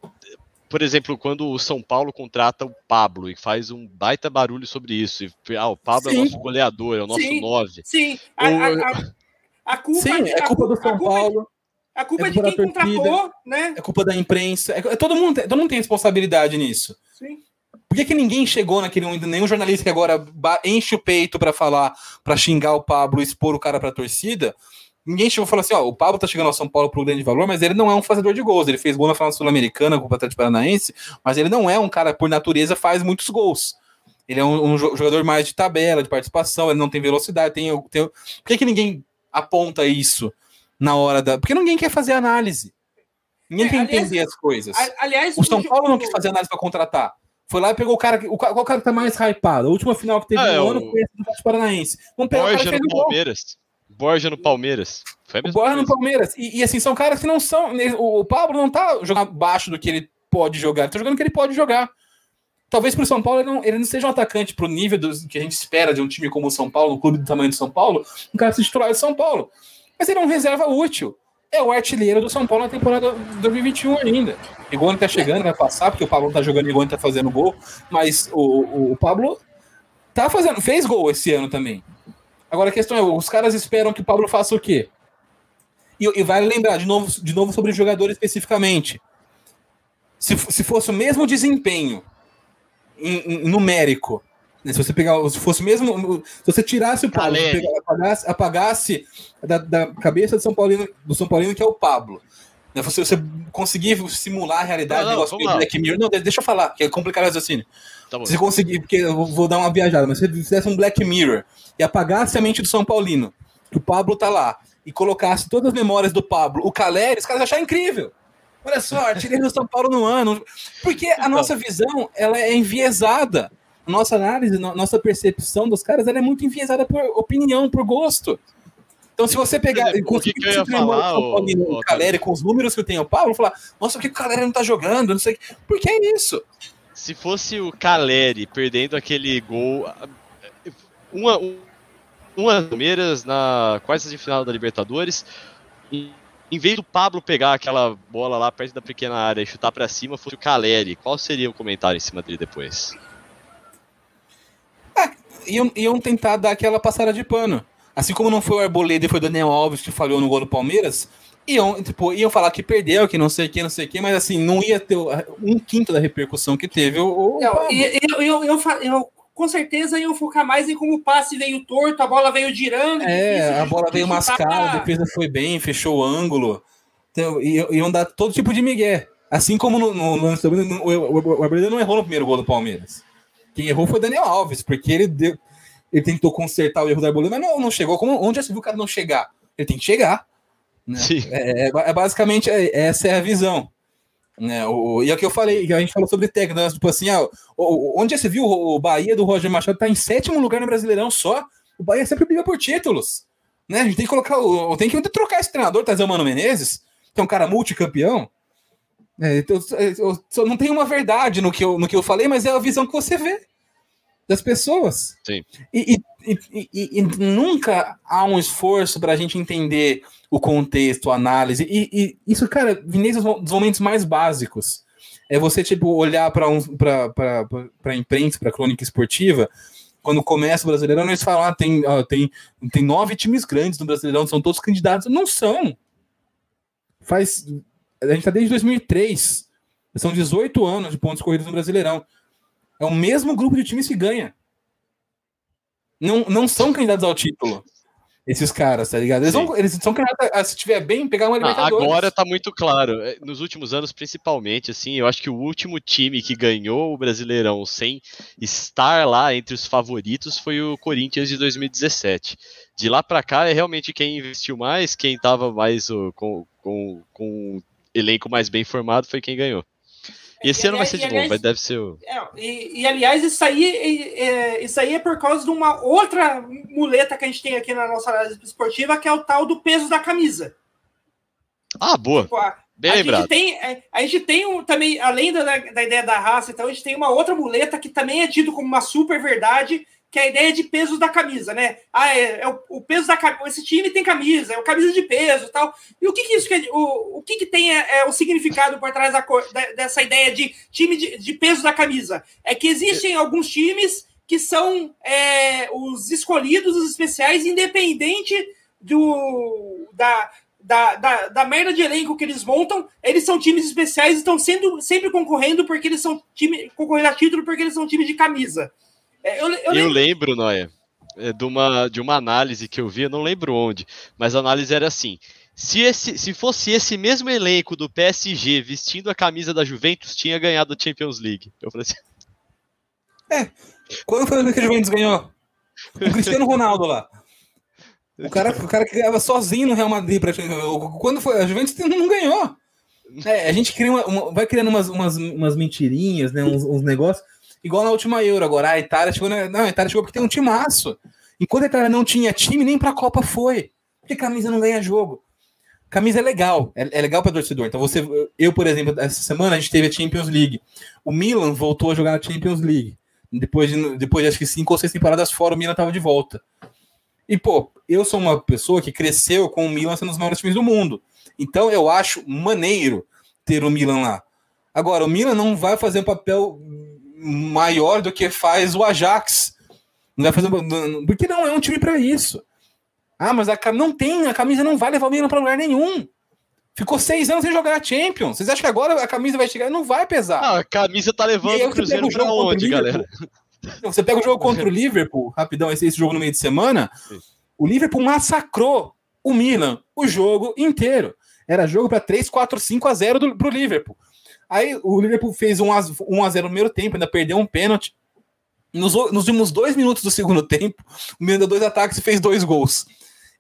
Por exemplo, quando o São Paulo contrata o Pablo e faz um baita barulho sobre isso. E, ah, o Pablo Sim. é nosso goleador, é o nosso Sim. nove. Sim, a, a, a, a culpa, Sim, é culpa do São Paulo. A culpa é, é de quem contratou, né? É culpa da imprensa. É, todo, mundo, todo mundo tem responsabilidade nisso. Sim. Por que, que ninguém chegou naquele momento, nenhum jornalista que agora enche o peito para falar, para xingar o Pablo, expor o cara para a torcida? Ninguém chegou e falou assim: ó, o Pablo tá chegando ao São Paulo pro grande valor, mas ele não é um fazedor de gols. Ele fez gol na final sul-americana com o Atlético Paranaense, mas ele não é um cara, por natureza, faz muitos gols. Ele é um, um jogador mais de tabela, de participação, ele não tem velocidade. Tem, tem... Por que, que ninguém aponta isso na hora da. Porque ninguém quer fazer análise. Ninguém é, quer aliás, entender as coisas. Aliás, o São Paulo não quis fazer análise para contratar. Foi lá e pegou o cara. O, qual cara que tá mais hypado? A última final que teve ah, no é ano foi esse do Paranaense. Vamos pegar Borja o cara no Palmeiras. Borja no Palmeiras. Foi o Borja no Palmeiras. E, e, assim, são caras que não são. O, o Pablo não tá jogando abaixo do que ele pode jogar, ele tá jogando o que ele pode jogar. Talvez pro São Paulo ele não, ele não seja um atacante pro nível do, que a gente espera de um time como o São Paulo, um clube do tamanho do São Paulo, um cara se titular de São Paulo. Mas ele é um reserva útil. É o artilheiro do São Paulo na temporada 2021 ainda. Ele tá chegando, vai passar, porque o Pablo tá jogando ele tá fazendo gol. Mas o, o, Pablo tá fazendo, fez gol esse ano também. Agora a questão é, os caras esperam que o Pablo faça o quê? E, e vale lembrar, de novo, de novo sobre o jogador especificamente. Se, se fosse o mesmo desempenho em, em, numérico, se você pegar, se fosse mesmo, se você tirasse o Pablo, pegar, apagasse, apagasse da, da, cabeça do São Paulino, do São Paulino que é o Pablo, né, você, você conseguir simular a realidade, não, não, negócio Black Mirror, não, deixa eu falar, que é complicado o raciocínio. Tá se você conseguir, porque eu vou dar uma viajada, mas se você fizesse um Black Mirror e apagasse a mente do São Paulino, que o Pablo tá lá, e colocasse todas as memórias do Pablo, o Caleri, os caras acharam incrível. Olha só, artilheiro do São Paulo no ano. Porque a então. nossa visão, ela é enviesada. Nossa análise, nossa percepção dos caras, ela é muito enviesada por opinião, por gosto. Então, se você pegar e conseguir que eu ia falar, o, o, o Caleri com os números que eu tenho o Pablo, falar, nossa, por que o Caleri não tá jogando? Não sei. Por que é isso? Se fosse o Caleri perdendo aquele gol. Uma, uma Palmeiras na quartas de final da Libertadores. E, em vez do Pablo pegar aquela bola lá perto da pequena área e chutar para cima, fosse o Caleri. Qual seria o comentário em cima dele depois? Iam, iam tentar dar aquela passada de pano. Assim como não foi o Arboleda e foi o Daniel Alves que falhou no gol do Palmeiras, iam, tipo, iam falar que perdeu, que não sei o que, não sei o que, mas assim, não ia ter um quinto da repercussão que teve o. eu, eu, eu, eu, eu, com certeza iam focar mais em como o passe veio torto, a bola veio girando. É, a bola veio mascada, a defesa foi bem, fechou o ângulo. Então, iam dar todo tipo de migué. Assim como no, no, no, no o Arboleda não errou no primeiro gol do Palmeiras. Quem errou foi Daniel Alves, porque ele deu, ele tentou consertar o erro do Arboleda, mas não, não chegou. Como, onde já se viu o cara não chegar? Ele tem que chegar. Né? É, é, é, basicamente é, essa é a visão. Né? O, e é o que eu falei, a gente falou sobre técnica, né? tipo assim, ah, onde você viu o Bahia do Roger Machado tá em sétimo lugar no Brasileirão só. O Bahia sempre briga por títulos. Né? A gente tem que colocar, tem que trocar esse treinador, trazer o Mano Menezes, que é um cara multicampeão. É, eu, eu, eu, não tem uma verdade no que, eu, no que eu falei, mas é a visão que você vê das pessoas. Sim. E, e, e, e nunca há um esforço para a gente entender o contexto, a análise. E, isso, cara, vem desde os momentos mais básicos. É você, tipo, olhar para um, a imprensa, para a crônica esportiva, quando começa o Brasileirão, eles falam, ah, tem, ó, tem, tem nove times grandes no Brasileirão, são todos candidatos. Não são. Faz a gente tá desde 2003. São 18 anos de pontos corridos no Brasileirão. É o mesmo grupo de times que ganha. Não, não são candidatos ao título. Esses caras, tá ligado? Eles, vão, eles são candidatos a, se tiver bem, pegar uma Ah, Libertadores. agora tá muito claro. É, Nos últimos anos, principalmente, assim, eu acho que o último time que ganhou o Brasileirão sem estar lá entre os favoritos foi o Corinthians de 2017. De lá pra cá é realmente quem investiu mais, quem tava mais ó, com, com, com elenco mais bem formado foi quem ganhou. E esse E, ano vai ser de novo, aliás, vai deve ser o. É, e, e, aliás, isso aí, é, isso aí é por causa de uma outra muleta que a gente tem aqui na nossa análise esportiva, que é o tal do peso da camisa. Ah, boa, Tipo, a, bem a lembrado. gente tem, é, a gente tem um, também, além da, da ideia da raça, então a gente tem uma outra muleta que também é tido como uma super verdade, que é a ideia de peso da camisa, né? Ah, é, é o, o peso da camisa. Esse time tem camisa, é o camisa de peso tal. E o que, que isso quer o, o que, que tem é, é o significado por trás da, da- dessa ideia de time de, de peso da camisa? É que existem alguns times que são é, os escolhidos, os especiais, independente do da, da, da, da merda de elenco que eles montam, eles são times especiais e estão sendo, sempre concorrendo porque eles são time concorrendo a título porque eles são time de camisa. É, eu, eu Eu lembro- Noia, é, de uma, de uma análise que eu vi, eu não lembro onde, mas a análise era assim: se, esse, se fosse esse mesmo elenco do PSG vestindo a camisa da Juventus, tinha ganhado a Champions League. Eu falei assim: Quando foi que a Juventus ganhou? O Cristiano Ronaldo lá. O cara, o cara que ganhava sozinho no Real Madrid. Pra... Quando foi? A Juventus não ganhou. É, a gente cria uma- uma- vai criando umas, umas, umas mentirinhas, né? Uns, uns negócios. Igual na última Euro agora. A Itália chegou. Na... Não, a Itália chegou porque tem um timaço. Enquanto a Itália não tinha time, nem pra Copa foi. Porque camisa não ganha jogo. Camisa é legal, é, é legal para torcedor. Então você, eu por exemplo, essa semana a gente teve a Champions League. O Milan voltou a jogar na Champions League. Depois de, depois de acho que cinco ou seis temporadas fora, o Milan tava de volta. E pô, eu sou uma pessoa que cresceu com o Milan sendo um dos maiores times do mundo. Então eu acho maneiro ter o Milan lá. Agora, o Milan não vai fazer um papel maior do que faz o Ajax. Não vai fazer, porque não é um time para isso. Ah, mas a não tem, a camisa não vai levar o Milan para lugar nenhum. Ficou seis anos sem jogar a Champions. Vocês acham que agora a camisa vai chegar? Não vai pesar. Ah, a camisa tá levando o Cruzeiro o pra onde, galera? Liverpool. Você pega o jogo contra o Liverpool, rapidão, esse, esse jogo no meio de semana. O Liverpool massacrou o Milan o jogo inteiro. Era jogo para 3, 4, 5 a 0 do, pro Liverpool. Aí o Liverpool fez 1 a, 1 a 0 no primeiro tempo, ainda perdeu um pênalti. Nos, nos últimos dois minutos do segundo tempo, o Milan deu dois ataques e fez dois gols.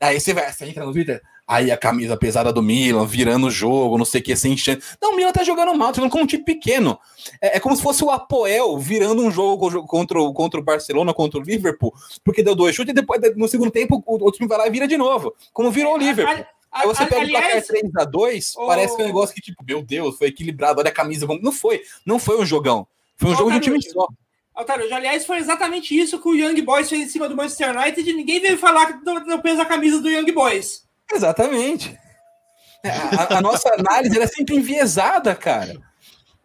Aí você vai, você entra no Twitter, aí a camisa pesada do Milan, virando o jogo, não sei o que, sem chance. Não, o Milan tá jogando mal, tá jogando como um time pequeno. É, é como se fosse o Apoel virando um jogo co- contra, contra o Barcelona, contra o Liverpool, porque deu dois chutes e depois, no segundo tempo, o outro time vai lá e vira de novo, como virou o Liverpool. A- Aí você a- pega o placar aliás, 3x2, o- parece que é um negócio que, tipo, meu Deus, foi equilibrado, olha a camisa. Como... Não foi, não foi um jogão. Foi um jogo de um time só. Altarujo, aliás, foi exatamente isso que o Young Boys fez em cima do Manchester United e ninguém veio falar do, do peso da camisa do Young Boys. Exatamente. É, A, a nossa análise ela é sempre enviesada, cara.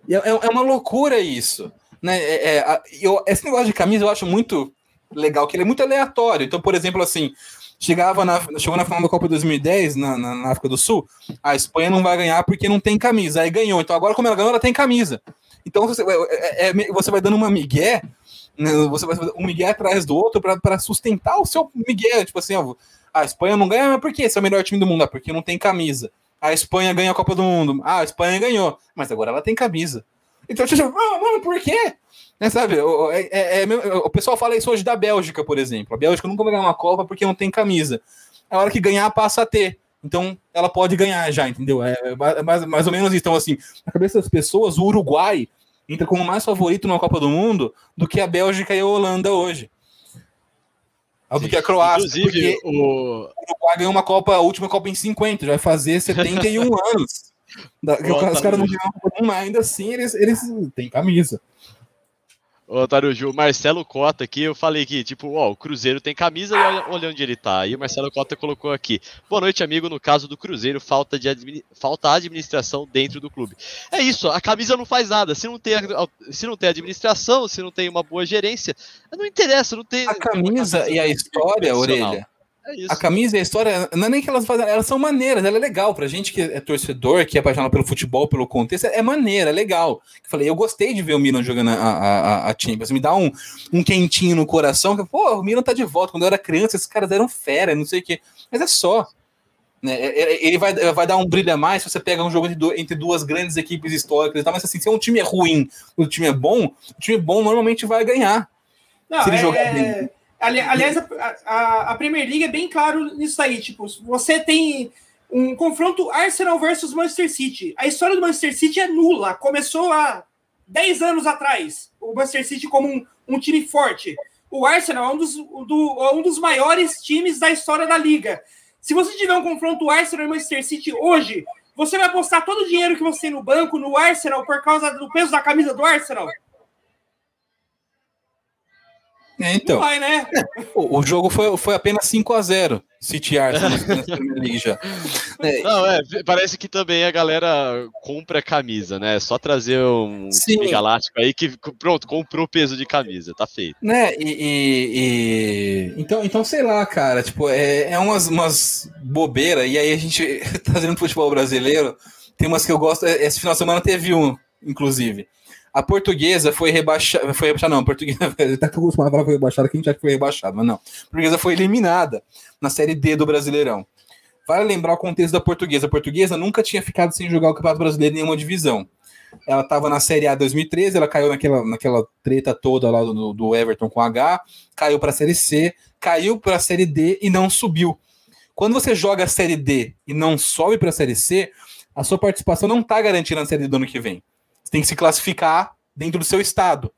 E É, é uma loucura isso. Né? É, é, a- eu- esse negócio de camisa eu acho muito legal, que ele é muito aleatório. Então, por exemplo, assim, chegava na, chegou na final da Copa 2010, na, na, na África do Sul, a Espanha não vai ganhar porque não tem camisa. Aí ganhou. Então agora, como ela ganhou, ela tem camisa. Então você, é- é- você vai dando uma migué, né, você vai um migué atrás do outro para sustentar o seu migué. Tipo assim, ó, a Espanha não ganha, mas por? Esse é o melhor time do mundo. Ah, porque não tem camisa. A Espanha ganha a Copa do Mundo. Ah, a Espanha ganhou. Mas agora ela tem camisa. Então, tipo, mano, por quê? Né, sabe, o, é- é- é o pessoal fala isso hoje da Bélgica, por exemplo. A Bélgica nunca vai ganhar uma Copa porque não tem camisa. A hora que ganhar, passa a ter. Então, ela pode ganhar já, entendeu? É, é mais, mais ou menos isso. Então, assim, na cabeça das pessoas, o Uruguai entra como mais favorito na Copa do Mundo do que a Bélgica e a Holanda hoje. Do que a Croácia. Inclusive, porque o, o Uruguai ganhou uma Copa, a última Copa em 50, já vai fazer 71 anos. Da, os caras não mas ainda assim eles, eles têm camisa. Ô, Tarujo, o Marcelo Cota aqui, eu falei que, tipo, ó, o Cruzeiro tem camisa e olha, olha onde ele tá. Aí o Marcelo Cota colocou aqui. Boa noite, amigo. No caso do Cruzeiro, falta, de admini- falta administração dentro do clube. É isso, a camisa não faz nada. Se não tem, a- se não tem administração, se não tem uma boa gerência, não interessa, não tem. A camisa e a história. Orelha, É a camisa e a história, não é nem que elas fazem, elas são maneiras, ela é legal pra gente que é torcedor, que é apaixonado pelo futebol, pelo contexto, é maneira, é legal. Eu falei, eu gostei de ver o Milan jogando a, a, a Champions, me dá um, um quentinho no coração, que, pô, o Milan tá de volta. Quando eu era criança, esses caras eram fera, não sei o quê. Mas é só. Né? É, é, ele vai, vai dar um brilho a mais se você pega um jogo entre duas grandes equipes históricas e tal, mas assim, se um time é ruim, o time é bom, o time bom normalmente vai ganhar. Não, se ele é, jogar bem. Aliás, a, a, a, Premier League é bem claro nisso aí. Tipo, você tem um confronto Arsenal versus Manchester City. A história do Manchester City é nula. Começou há 10 anos atrás. O Manchester City como um, um time forte. O Arsenal é um dos, do, é um dos maiores times da história da liga. Se você tiver um confronto Arsenal e Manchester City hoje, você vai apostar todo o dinheiro que você tem no banco no Arsenal por causa do peso da camisa do Arsenal? É, então. Vai, né? o, o, jogo foi, foi apenas 5 a 0 City Arsenal já. É, Não, é, parece que também a galera compra camisa, né? É só trazer um time galáctico aí que, pronto, comprou peso de camisa, tá feito. Né, e, e, e... Então, então, sei lá, cara, tipo, é, é umas, umas bobeiras, e aí a gente, trazendo futebol brasileiro, tem umas que eu gosto, esse final de semana teve um, inclusive. A portuguesa foi rebaixada. Foi rebaixada, não. A portuguesa. Tá acostumado a foi rebaixada, que a gente acha que foi rebaixada, mas não. A portuguesa foi eliminada na Série D do Brasileirão. Vale lembrar o contexto da portuguesa. A portuguesa nunca tinha ficado sem jogar o Campeonato Brasileiro em nenhuma divisão. Ela estava na Série A 2013, ela caiu naquela, naquela treta toda lá do, do Everton com H, caiu para a Série C, caiu para a Série D e não subiu. Quando você joga a Série D e não sobe para a Série C, a sua participação não está garantida na Série D do ano que vem tem que se classificar dentro do seu estado.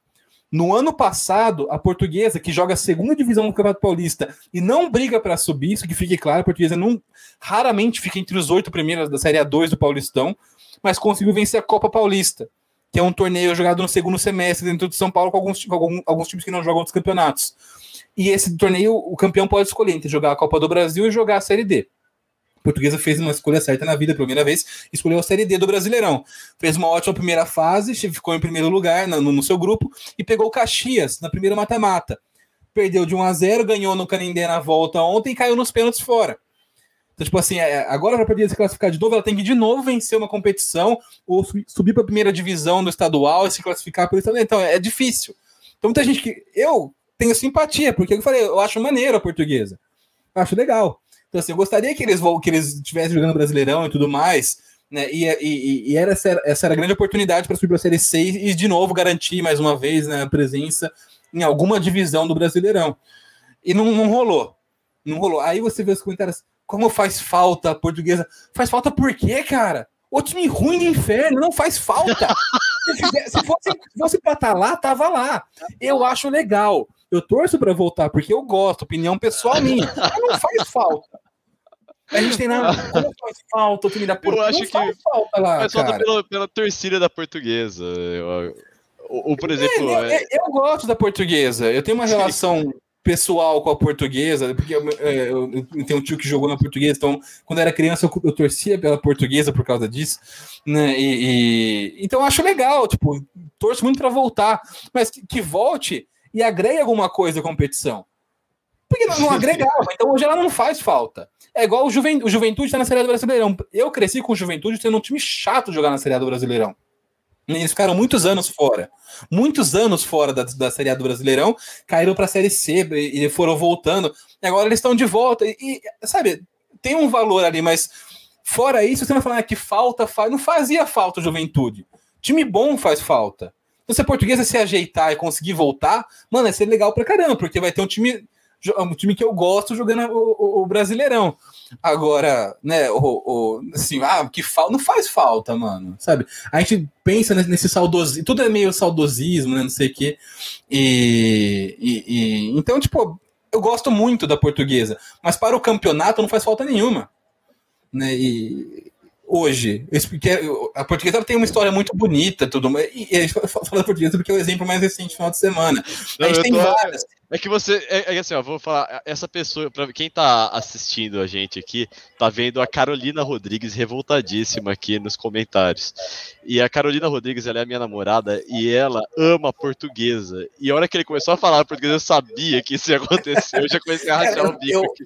No ano passado, a portuguesa, que joga a segunda divisão do Campeonato Paulista e não briga para subir, isso que fique claro, a portuguesa não, raramente fica entre os oito primeiros da Série A2 do Paulistão, mas conseguiu vencer a Copa Paulista, que é um torneio jogado no segundo semestre dentro de São Paulo com alguns, com alguns, alguns times que não jogam outros campeonatos. E esse torneio, o campeão pode escolher entre jogar a Copa do Brasil e jogar a Série D. Portuguesa fez uma escolha certa na vida primeira vez, escolheu a Série D do Brasileirão. Fez uma ótima primeira fase, ficou em primeiro lugar no, no seu grupo e pegou o Caxias na primeira mata-mata. Perdeu de 1 a 0 ganhou no Canindé na volta ontem e caiu nos pênaltis fora. Então, tipo assim, é, agora para poder se classificar de novo, ela tem que de novo vencer uma competição ou subir para a primeira divisão do estadual e se classificar pelo estadual. Então, é difícil. Então, muita gente que. Eu tenho simpatia, porque eu falei, eu acho maneiro a portuguesa. Eu acho legal. Então, assim, eu gostaria que eles, que eles estivessem jogando Brasileirão e tudo mais, né? E, e, e era essa, essa era a grande oportunidade para subir para a Série C e, de novo, garantir mais uma vez né, a presença em alguma divisão do Brasileirão. E não, não rolou. Não rolou. Aí você vê os comentários, como faz falta a portuguesa? Faz falta por quê, cara? O time ruim do inferno, não faz falta. se, se fosse, fosse pra estar tá lá, tava lá. Eu acho legal. Eu torço para voltar, porque eu gosto, opinião pessoal minha. Mas não faz falta. A gente tem nada. Como faz falta o time da Portuguesa? Eu acho que falta lá, faz falta pela, pela torcida da Portuguesa. Ou, por exemplo. É, é... Eu gosto da Portuguesa. Eu tenho uma relação pessoal com a Portuguesa, porque eu, é, eu, eu, tenho um tio que jogou na Portuguesa, então quando eu era criança eu, eu torcia pela Portuguesa por causa disso, né? E, e então eu acho legal, tipo, torço muito para voltar, mas que, que volte e agregue alguma coisa à competição. Porque não, não agregava, então hoje ela não faz falta. É igual o, Juven, o Juventude está na Série do Brasileirão. Eu cresci com o Juventude sendo um time chato jogar na Série do Brasileirão. Eles ficaram muitos anos fora. Muitos anos fora da, da Série A do Brasileirão, caíram para a Série C e foram voltando. E agora eles estão de volta. E, e, sabe, tem um valor ali, mas fora isso, você vai falar que falta, faz, não fazia falta Juventude. Time bom faz falta. Então, se a portuguesa se ajeitar e conseguir voltar, mano, vai ser legal pra caramba, porque vai ter um time um time que eu gosto jogando o, o, o Brasileirão. Agora, né, o, o, assim, ah, que falta, não faz falta, mano, sabe? A gente pensa nesse, nesse saudosismo, tudo é meio saudosismo, né, não sei o quê. E, e, e, então, tipo, eu gosto muito da portuguesa, mas para o campeonato não faz falta nenhuma. Né, e, hoje. A portuguesa tem uma história muito bonita, tudo. E, e a gente fala portuguesa porque é o exemplo mais recente do final de semana. Não, a gente tem tô... várias. É que você. É, é, assim, ó, vou falar. Essa pessoa, pra quem tá assistindo a gente aqui, tá vendo a Carolina Rodrigues revoltadíssima aqui nos comentários. E a Carolina Rodrigues, ela é a minha namorada e ela ama portuguesa. E a hora que ele começou a falar português, eu sabia que isso ia acontecer. Eu já comecei a rachar o bico eu, aqui.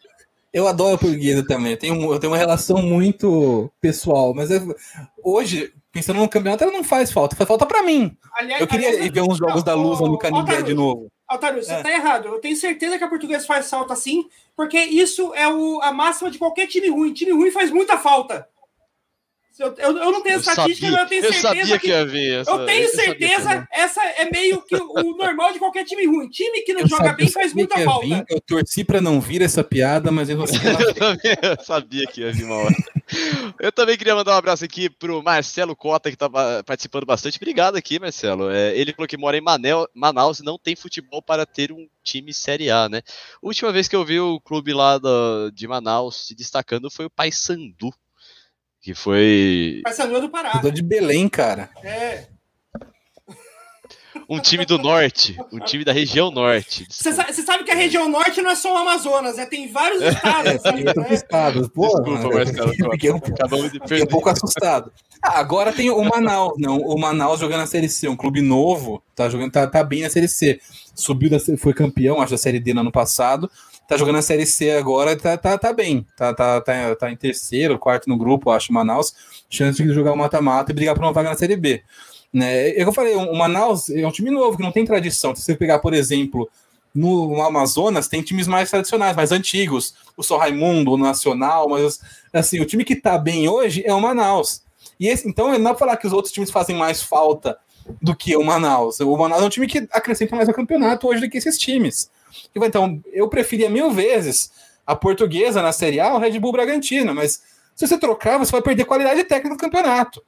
Eu adoro a portuguesa também. Eu tenho, eu tenho uma relação muito pessoal. Mas eu, hoje, pensando no campeonato, ela não faz falta. Faz falta para mim. Aliás, eu queria aliás, ver uns jogos não, da Luz no Canindé de novo. Altaru, você é. tá errado. Eu tenho certeza que a portuguesa faz falta sim, porque isso é o, a máxima de qualquer time ruim. Time ruim faz muita falta. Eu, eu, eu não tenho eu estatística, sabia, mas eu tenho certeza. Eu sabia que, que ia vir essa, Eu tenho certeza, essa é meio que o normal de qualquer time ruim. Time que não eu joga sabia, bem faz muita falta. Vir, eu torci para não vir essa piada, mas eu não sei. eu sabia que ia vir uma hora. Eu também queria mandar um abraço aqui pro Marcelo Cota, que tá participando bastante. Obrigado aqui, Marcelo. É, ele falou que mora em Manel, Manaus e não tem futebol para ter um time Série A, né? A última vez que eu vi o clube lá do, de Manaus se destacando foi o Paysandu que foi. Paysandu do Pará. de Belém, cara. É. Um time do norte, um time da região norte. Você sabe, sabe, que a região norte não é só o Amazonas, é, tem vários estados. É, tem outros estados. Pô, Desculpa, Marcelo. Fiquei um, fiquei um pouco assustado. Ah, agora tem o Manaus, não. O Manaus jogando na Série C, um clube novo, tá jogando, tá, tá bem na Série C. Subiu, da, foi campeão, acho, da Série D no ano passado tá jogando a Série C agora, tá, tá, tá bem. Tá, tá, tá, tá em terceiro, quarto no grupo, acho, Manaus. Chance de jogar o mata-mata e brigar por uma vaga na Série B. Né? É eu falei, o Manaus é um time novo, que não tem tradição. Se você pegar, por exemplo, no Amazonas, tem times mais tradicionais, mais antigos. O São Raimundo, o Nacional, mas assim, o time que tá bem hoje é o Manaus. E esse, então, não pra falar que os outros times fazem mais falta do que o Manaus. O Manaus é um time que acrescenta mais ao campeonato hoje do que esses times. Então, eu preferia mil vezes a portuguesa na Série A, o Red Bull Bragantino, mas se você trocar, você vai perder qualidade técnica do campeonato.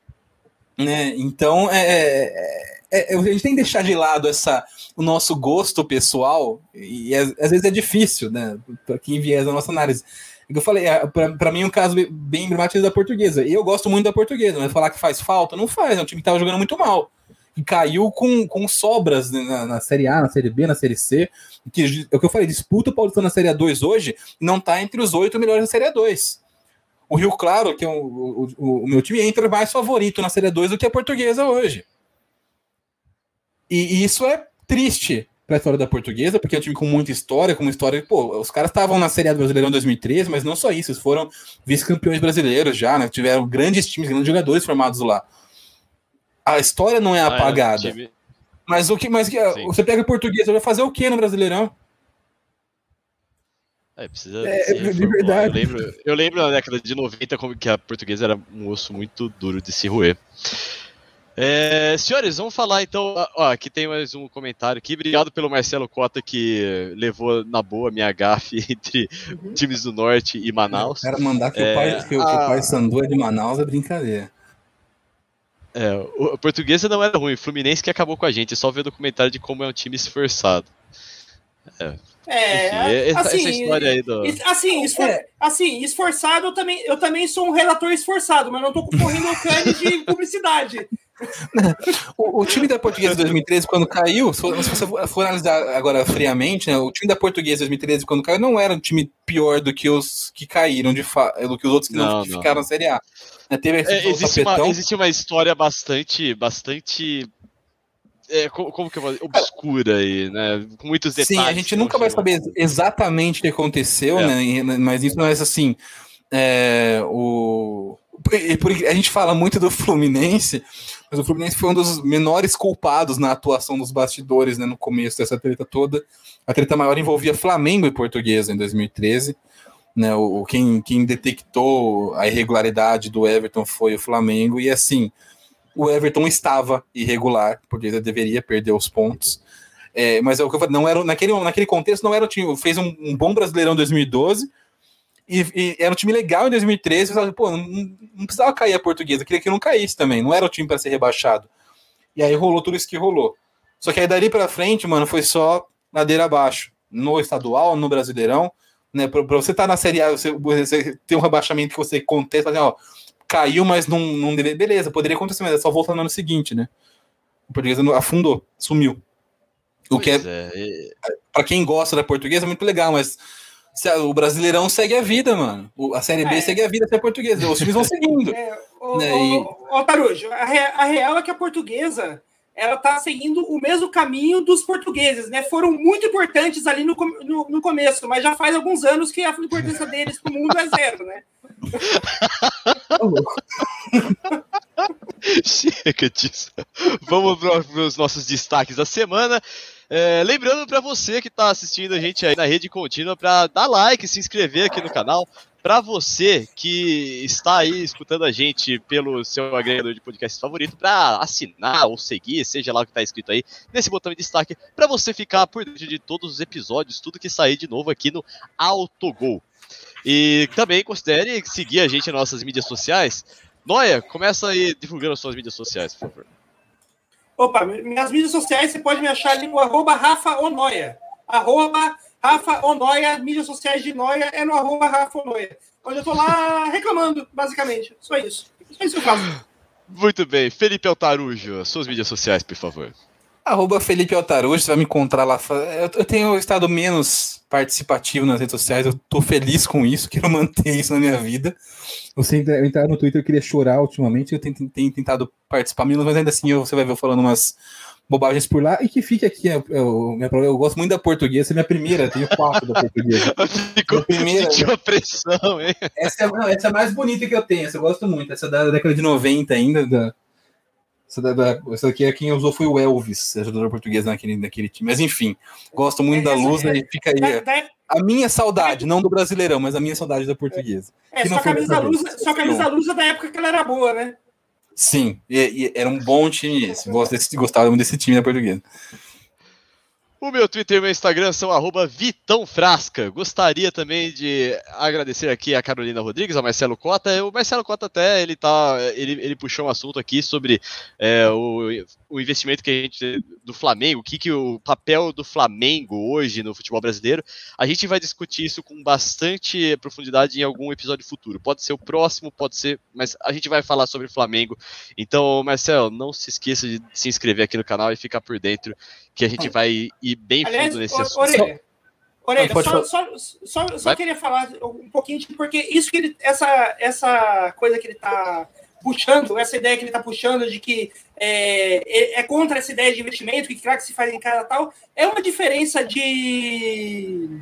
Né? Então, é, é, é, é a gente tem que deixar de lado essa, o nosso gosto pessoal, e às, às vezes é difícil, né? Para quem viés da nossa análise. É eu falei, é, para mim, um caso bem emblemático da portuguesa. E eu gosto muito da portuguesa, mas falar que faz falta, não faz. É um time que estava jogando muito mal que caiu com, com sobras na, na, Série A, na Série B, na Série C. Que, é o que eu falei, disputa o Paulistano na Série A2 hoje, não está entre os oito melhores da Série A2. O Rio Claro, que é o, o, o, meu time, entra mais favorito na Série A2 do que a portuguesa hoje. E, e isso é triste para a história da portuguesa, porque é um time com muita história, com uma história. Pô, os caras estavam na Série A do Brasileirão em 2013, mas não só isso, eles foram vice-campeões brasileiros já, né? Tiveram grandes times, grandes jogadores formados lá a história não é apagada. Ah, é, mas o que, mas que, você pega português, vai fazer o que no Brasileirão? É, precisa é, de verdade. Eu lembro, eu lembro na década de 90 como que a portuguesa era um osso muito duro de se roer. É, senhores, vamos falar então. Ó, aqui tem mais um comentário aqui. Obrigado pelo Marcelo Cota que levou na boa minha gafe entre uhum. times do Norte e Manaus. Quero mandar que, é, o, pai, que, a... que o pai Sandu é de Manaus é brincadeira. É, o, portuguesa não era ruim, o Fluminense que acabou com a gente, só ver o documentário de como é um time esforçado. É. É, Enfim, assim, essa história aí do. Assim, esfor, é. assim, esforçado, eu também, eu também sou um relator esforçado, mas não tô concorrendo ao cane de publicidade. O, o, time da Portuguesa 2013, quando caiu, se você for analisar agora friamente, né, o time da Portuguesa 2013, quando caiu, não era um time pior do que os que caíram, de do que os outros que, não, não, que ficaram na Série A. Né, teve é, existe, uma, existe uma história bastante, bastante é, como, como, que eu vou dizer? obscura aí, né? Com muitos detalhes. Sim, a gente nunca vai saber exatamente o que aconteceu, é. né? Mas isso não é assim. É, o, a gente fala muito do Fluminense, mas o Fluminense foi um dos menores culpados na atuação dos bastidores, né? No começo dessa treta toda. A treta maior envolvia Flamengo e Portuguesa em 2013. Né, o, quem, quem detectou a irregularidade do Everton foi o Flamengo, e assim, o Everton estava irregular, porque deveria perder os pontos. É, mas é o que eu falei, não era, naquele, naquele contexto não era o time. Fez um, um bom brasileirão em 2012 e, e, era um time legal em 2013. Falei, Pô, não, não, precisava cair a portuguesa, queria que não caísse também. Não era o time para ser rebaixado. E aí rolou tudo isso que rolou. Só que aí dali para frente, mano, foi só ladeira abaixo. No estadual, no brasileirão. Né, para você estar tá na Série A, você, você tem um rebaixamento que você contesta, assim, ó, caiu, mas não, não deve. Beleza, poderia acontecer, mas é só voltar no ano seguinte, né? O português afundou, sumiu. O pois que é, é. para quem gosta da portuguesa é muito legal, mas o Brasileirão segue a vida, mano. A Série B é. segue a vida se é portuguesa. Os times vão seguindo. É, o, né? o, o, Tarujo, a, a real é que a portuguesa ela está seguindo o mesmo caminho dos portugueses, né? Foram muito importantes ali no, no, no começo, mas já faz alguns anos que a importância deles para o mundo é zero, né? Chega disso. Vamos para os nossos destaques da semana. É, lembrando para você que está assistindo a gente aí na rede contínua para dar like, se inscrever aqui no canal. Para você que está aí escutando a gente pelo seu agregador de podcast favorito, para assinar ou seguir, seja lá o que está escrito aí, nesse botão de destaque, para você ficar por dentro de todos os episódios, tudo que sair de novo aqui no Autogol. E também considere seguir a gente nas nossas mídias sociais. Noia, começa aí divulgando as suas mídias sociais, por favor. Opa, minhas mídias sociais você pode me achar ali no arroba Rafa Onoia. Arroba Rafa Onoia, mídias sociais de Noia é no arroba Rafa Onoia. Onde eu tô lá reclamando, basicamente. Só isso. Só isso que eu faço. Muito bem. Felipe Altarujo, suas mídias sociais, por favor. Arroba Felipe Altarujo, você vai me encontrar lá. Eu tenho estado menos participativo nas redes sociais, eu tô feliz com isso, quero manter isso na minha vida. Eu sempre entrar no Twitter, eu queria chorar ultimamente, eu tenho, tenho tentado participar menos, mas ainda assim você vai ver eu falando umas bobagens por lá. E que fique aqui, eu, eu, eu gosto muito da portuguesa, essa é minha primeira, tenho quatro da portuguesa. Ficou primeira, uma pressão, hein? Essa é, não, essa é a mais bonita que eu tenho, essa eu gosto muito, essa é da década de 90 ainda, da, essa, da, da, essa aqui é quem usou foi o Elvis, jogador português naquele, naquele time. Mas enfim, gosto muito é, da luz é, e fica aí. a minha saudade, não do brasileirão, mas a minha saudade da portuguesa. É, sua camisa, luz, sua camisa luz é da época que ela era boa, né? Sim, e, e era um bom time esse. Gosto desse, gostava muito desse time da portuguesa. O meu Twitter e o meu Instagram são arroba Vitão Frasca. Gostaria também de agradecer aqui a Carolina Rodrigues, ao Marcelo Cota. O Marcelo Cota até ele tá. Ele, ele puxou um assunto aqui sobre é, o, o investimento que a gente. do Flamengo, o que, que o papel do Flamengo hoje no futebol brasileiro. A gente vai discutir isso com bastante profundidade em algum episódio futuro. Pode ser o próximo, pode ser. Mas a gente vai falar sobre o Flamengo. Então, Marcelo, não se esqueça de se inscrever aqui no canal e ficar por dentro que a gente vai ir bem Aliás, fundo nesse assunto. Orelha, Orelha só, só, só, só queria falar um pouquinho, porque isso que ele, essa, essa coisa que ele está puxando, essa ideia que ele está puxando de que é, é, contra essa ideia de investimento, que craque se faz em casa tal, é uma diferença de,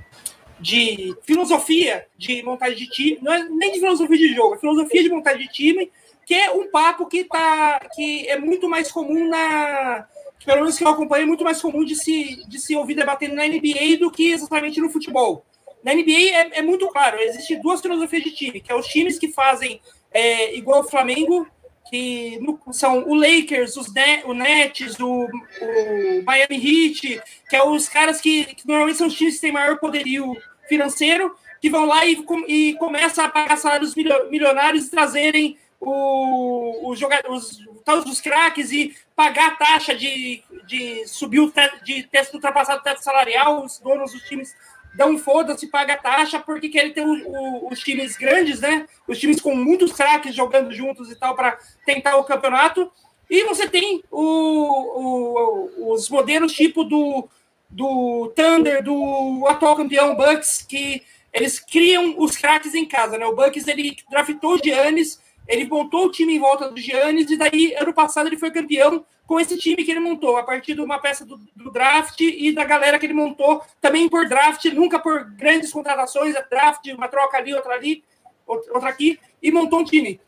de filosofia de montagem de time, não é nem de filosofia de jogo, é filosofia de montagem de time, que é um papo que, tá, que é muito mais comum na, pelo menos que eu acompanho, é muito mais comum de se, de se ouvir debatendo na NBA do que exatamente no futebol. Na NBA é, é muito claro, existem duas filosofias de time, que é os times que fazem é, igual o Flamengo, que no, são o Lakers, os Net, o Nets, o, o, Miami Heat, que é os caras que, que, normalmente são os times que têm maior poderio financeiro, que vão lá e, e começam a pagar salários milionários e trazerem o, os jogadores, todos os craques e pagar a taxa de, de subir o teto, de ter ultrapassado o teto salarial, os donos dos times dão foda-se, paga a taxa, porque querem ter o, o, os times grandes, né? Os times com muitos craques jogando juntos e tal, para tentar o campeonato. E você tem o, os modelos tipo do, do Thunder, do atual campeão Bucks, que eles criam os craques em casa, né? O Bucks ele draftou o Giannis ele montou o time em volta do Giannis e daí, ano passado, ele foi campeão com esse time que ele montou, a partir de uma peça do, do, draft e da galera que ele montou, também por draft, nunca por grandes contratações, é draft, uma troca ali, outra ali, outra aqui, e montou um time.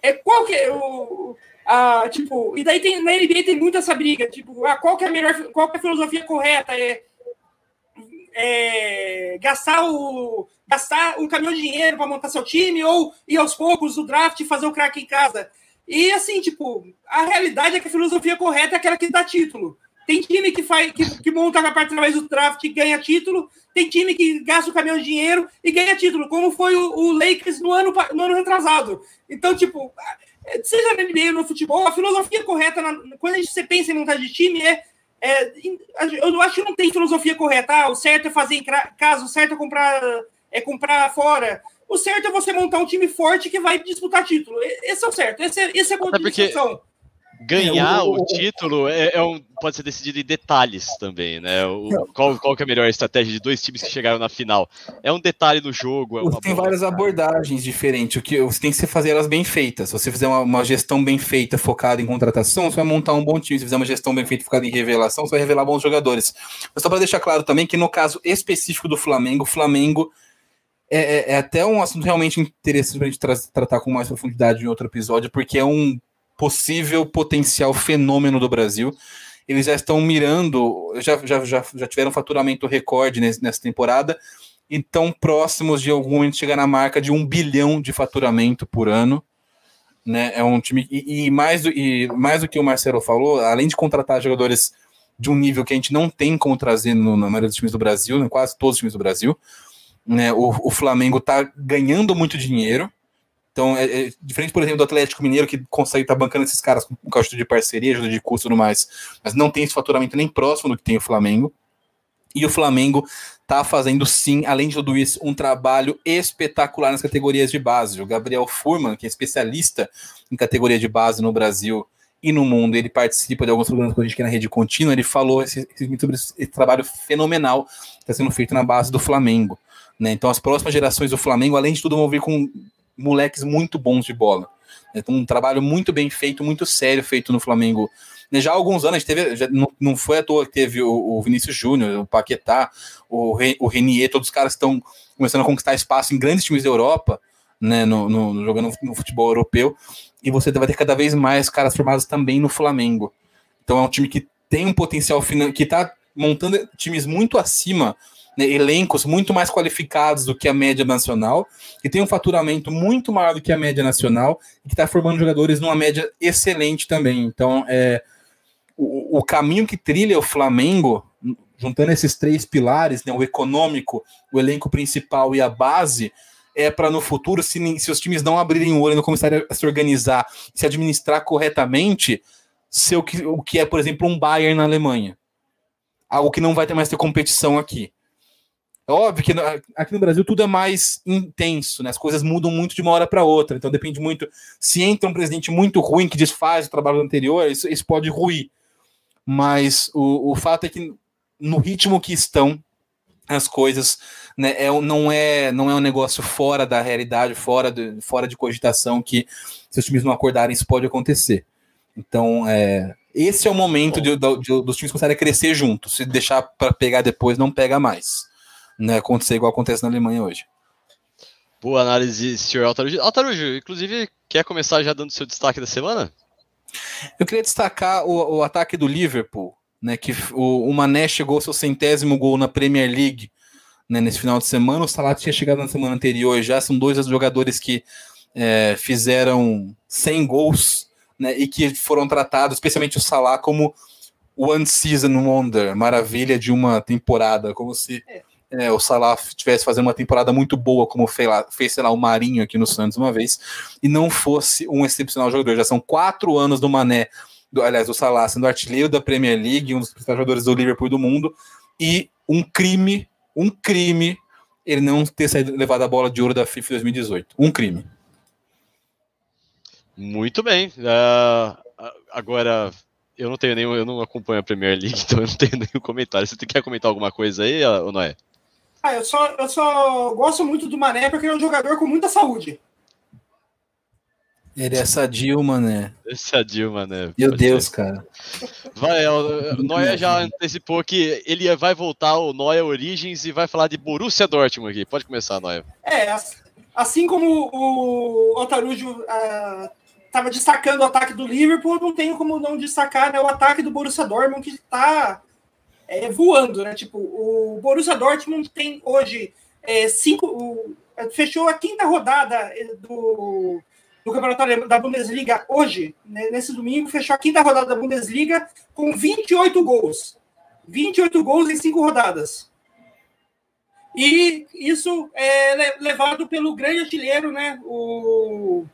É, qual que é o. A, tipo, e daí tem, na NBA tem muita essa briga, tipo, a, qual que é a melhor, qual é a filosofia correta? É, é gastar o gastar um caminhão de dinheiro para montar seu time ou ir aos poucos do draft e fazer o craque em casa. E assim, tipo, a realidade é que a filosofia correta é aquela que dá título. Tem time que faz que, que monta a parte através do draft e ganha título, tem time que gasta o caminhão de dinheiro e ganha título, como foi o, o Lakers no ano, no ano retrasado. Então, tipo, seja na NBA ou no futebol, a filosofia correta, na, quando a gente, você pensa em montar de time, é, é eu acho que não tem filosofia correta. Ah, o certo é fazer em casa, o certo é comprar é comprar fora. O certo é você montar um time forte que vai disputar título. Esse é o certo. Esse é, esse é a. ganhar É, o- o, título é, é um, pode ser decidido em detalhes também, né? O- qual, qual que é a melhor estratégia de dois times que chegaram na final? É um detalhe no jogo. É tem várias abordagens diferentes. O que você tem que fazer elas bem feitas. Se você fizer uma, uma gestão bem feita, focada em contratação, você vai montar um bom time. Se fizer uma gestão bem feita, focada em revelação, você vai revelar bons jogadores. Mas só para deixar claro também que no caso específico do Flamengo, o Flamengo é, é- é até um assunto realmente interessante para a gente tra- tratar com mais profundidade em outro episódio, porque é um possível potencial fenômeno do Brasil. Eles já estão mirando, já, já, já, já tiveram faturamento recorde nessa temporada e estão próximos de algum momento chegar na marca de um bilhão de faturamento por ano. Né? É um time. E, e mais do, e mais do que o Marcelo falou, além de contratar jogadores de um nível que a gente não tem como trazer no, na maioria dos times do Brasil, né? quase todos os times do Brasil, né? o, o Flamengo está ganhando muito dinheiro. Então, é, é diferente, por exemplo, do Atlético Mineiro, que consegue estar bancando esses caras com, ajuda de parceria, ajuda de custo e tudo mais, mas não tem esse faturamento nem próximo do que tem o Flamengo. E o Flamengo tá fazendo sim, além de tudo isso, um trabalho espetacular nas categorias de base. O Gabriel Furman, que é especialista em categoria de base no Brasil e no mundo, ele participa de alguns programas com a gente aqui na Rede Contínua, ele falou esse, sobre esse trabalho fenomenal que está sendo feito na base do Flamengo. Né? Então as próximas gerações do Flamengo, além de tudo, vão vir com moleques muito bons de bola. Então, um trabalho muito bem feito, muito sério feito no Flamengo. Né, Já há alguns anos, teve, já não, não foi à toa que teve o, Vinícius Júnior, o Paquetá, o, o Renier, todos os caras estão começando a conquistar espaço em grandes times da Europa, né, no, no, jogando no futebol europeu, e você vai ter cada vez mais caras formados também no Flamengo. Então é um time que tem um potencial que está montando times muito acima né, elencos muito mais qualificados do que a média nacional, que tem um faturamento muito maior do que a média nacional, e que está formando jogadores numa média excelente também. Então, é, o, o, caminho que trilha o Flamengo, juntando esses três pilares, né, o econômico, o elenco principal e a base, é para no futuro, se, se, os times não abrirem o olho e não começarem a se organizar, se administrar corretamente, ser o que, o que é, por exemplo, um Bayern na Alemanha. Algo que não vai ter mais ter competição aqui. É óbvio que aqui no Brasil tudo é mais intenso, né? As coisas mudam muito de uma hora para outra. Então depende muito. Se entra um presidente muito ruim que desfaz o trabalho anterior, isso, isso pode ruir. Mas o, o fato é que no ritmo que estão as coisas, né, é, não, é, não é um negócio fora da realidade, fora de, fora de cogitação, que se os times não acordarem, isso pode acontecer. Então, é, esse é o momento de, de, de, dos times começarem a crescer juntos. Se deixar para pegar depois, não pega mais né, acontecer igual acontece na Alemanha hoje. Boa análise, senhor Altarujo. Altarujo, inclusive, quer começar já dando seu destaque da semana? Eu queria destacar o, o ataque do Liverpool, né, que o, o, Mané chegou ao seu centésimo gol na Premier League né, nesse final de semana. O Salah tinha chegado na semana anterior já. São dois jogadores que é, fizeram 100 gols né, e que foram tratados, especialmente o Salah, como One Season Wonder, maravilha de uma temporada, como se é, o Salah estivesse fazendo uma temporada muito boa, como fez, lá, fez, sei lá, o Marinho aqui no Santos uma vez, e não fosse um excepcional jogador. Já são quatro anos do Mané, do, aliás, do Salah sendo artilheiro da Premier League, um dos principais jogadores do Liverpool do mundo, e um crime, um crime, ele não ter saído, levado a bola de ouro da FIFA 2018. Um crime. Muito bem. Uh, agora, eu não tenho nenhum, eu não acompanho a Premier League, então eu não tenho nenhum comentário. Você quer comentar alguma coisa aí, ou não é? Ah, eu só, eu só gosto muito do Mané porque ele é um jogador com muita saúde. Ele é sadio, mané. É sadio, mané. Meu Deus, ser. cara. Vai, o Noia já antecipou que ele vai voltar ao Noia Origins e vai falar de Borussia Dortmund aqui. Pode começar, Noia. É, assim como o Otarujo estava destacando o ataque do Liverpool, não tenho como não destacar né, o ataque do Borussia Dortmund que está é, voando, né? Tipo, o Borussia Dortmund tem hoje é, cinco, o, fechou a quinta rodada do, do campeonato da Bundesliga hoje, né, nesse domingo, fechou a quinta rodada da Bundesliga com 28 gols. 28 gols em cinco rodadas. E isso é levado pelo grande artilheiro, né? O,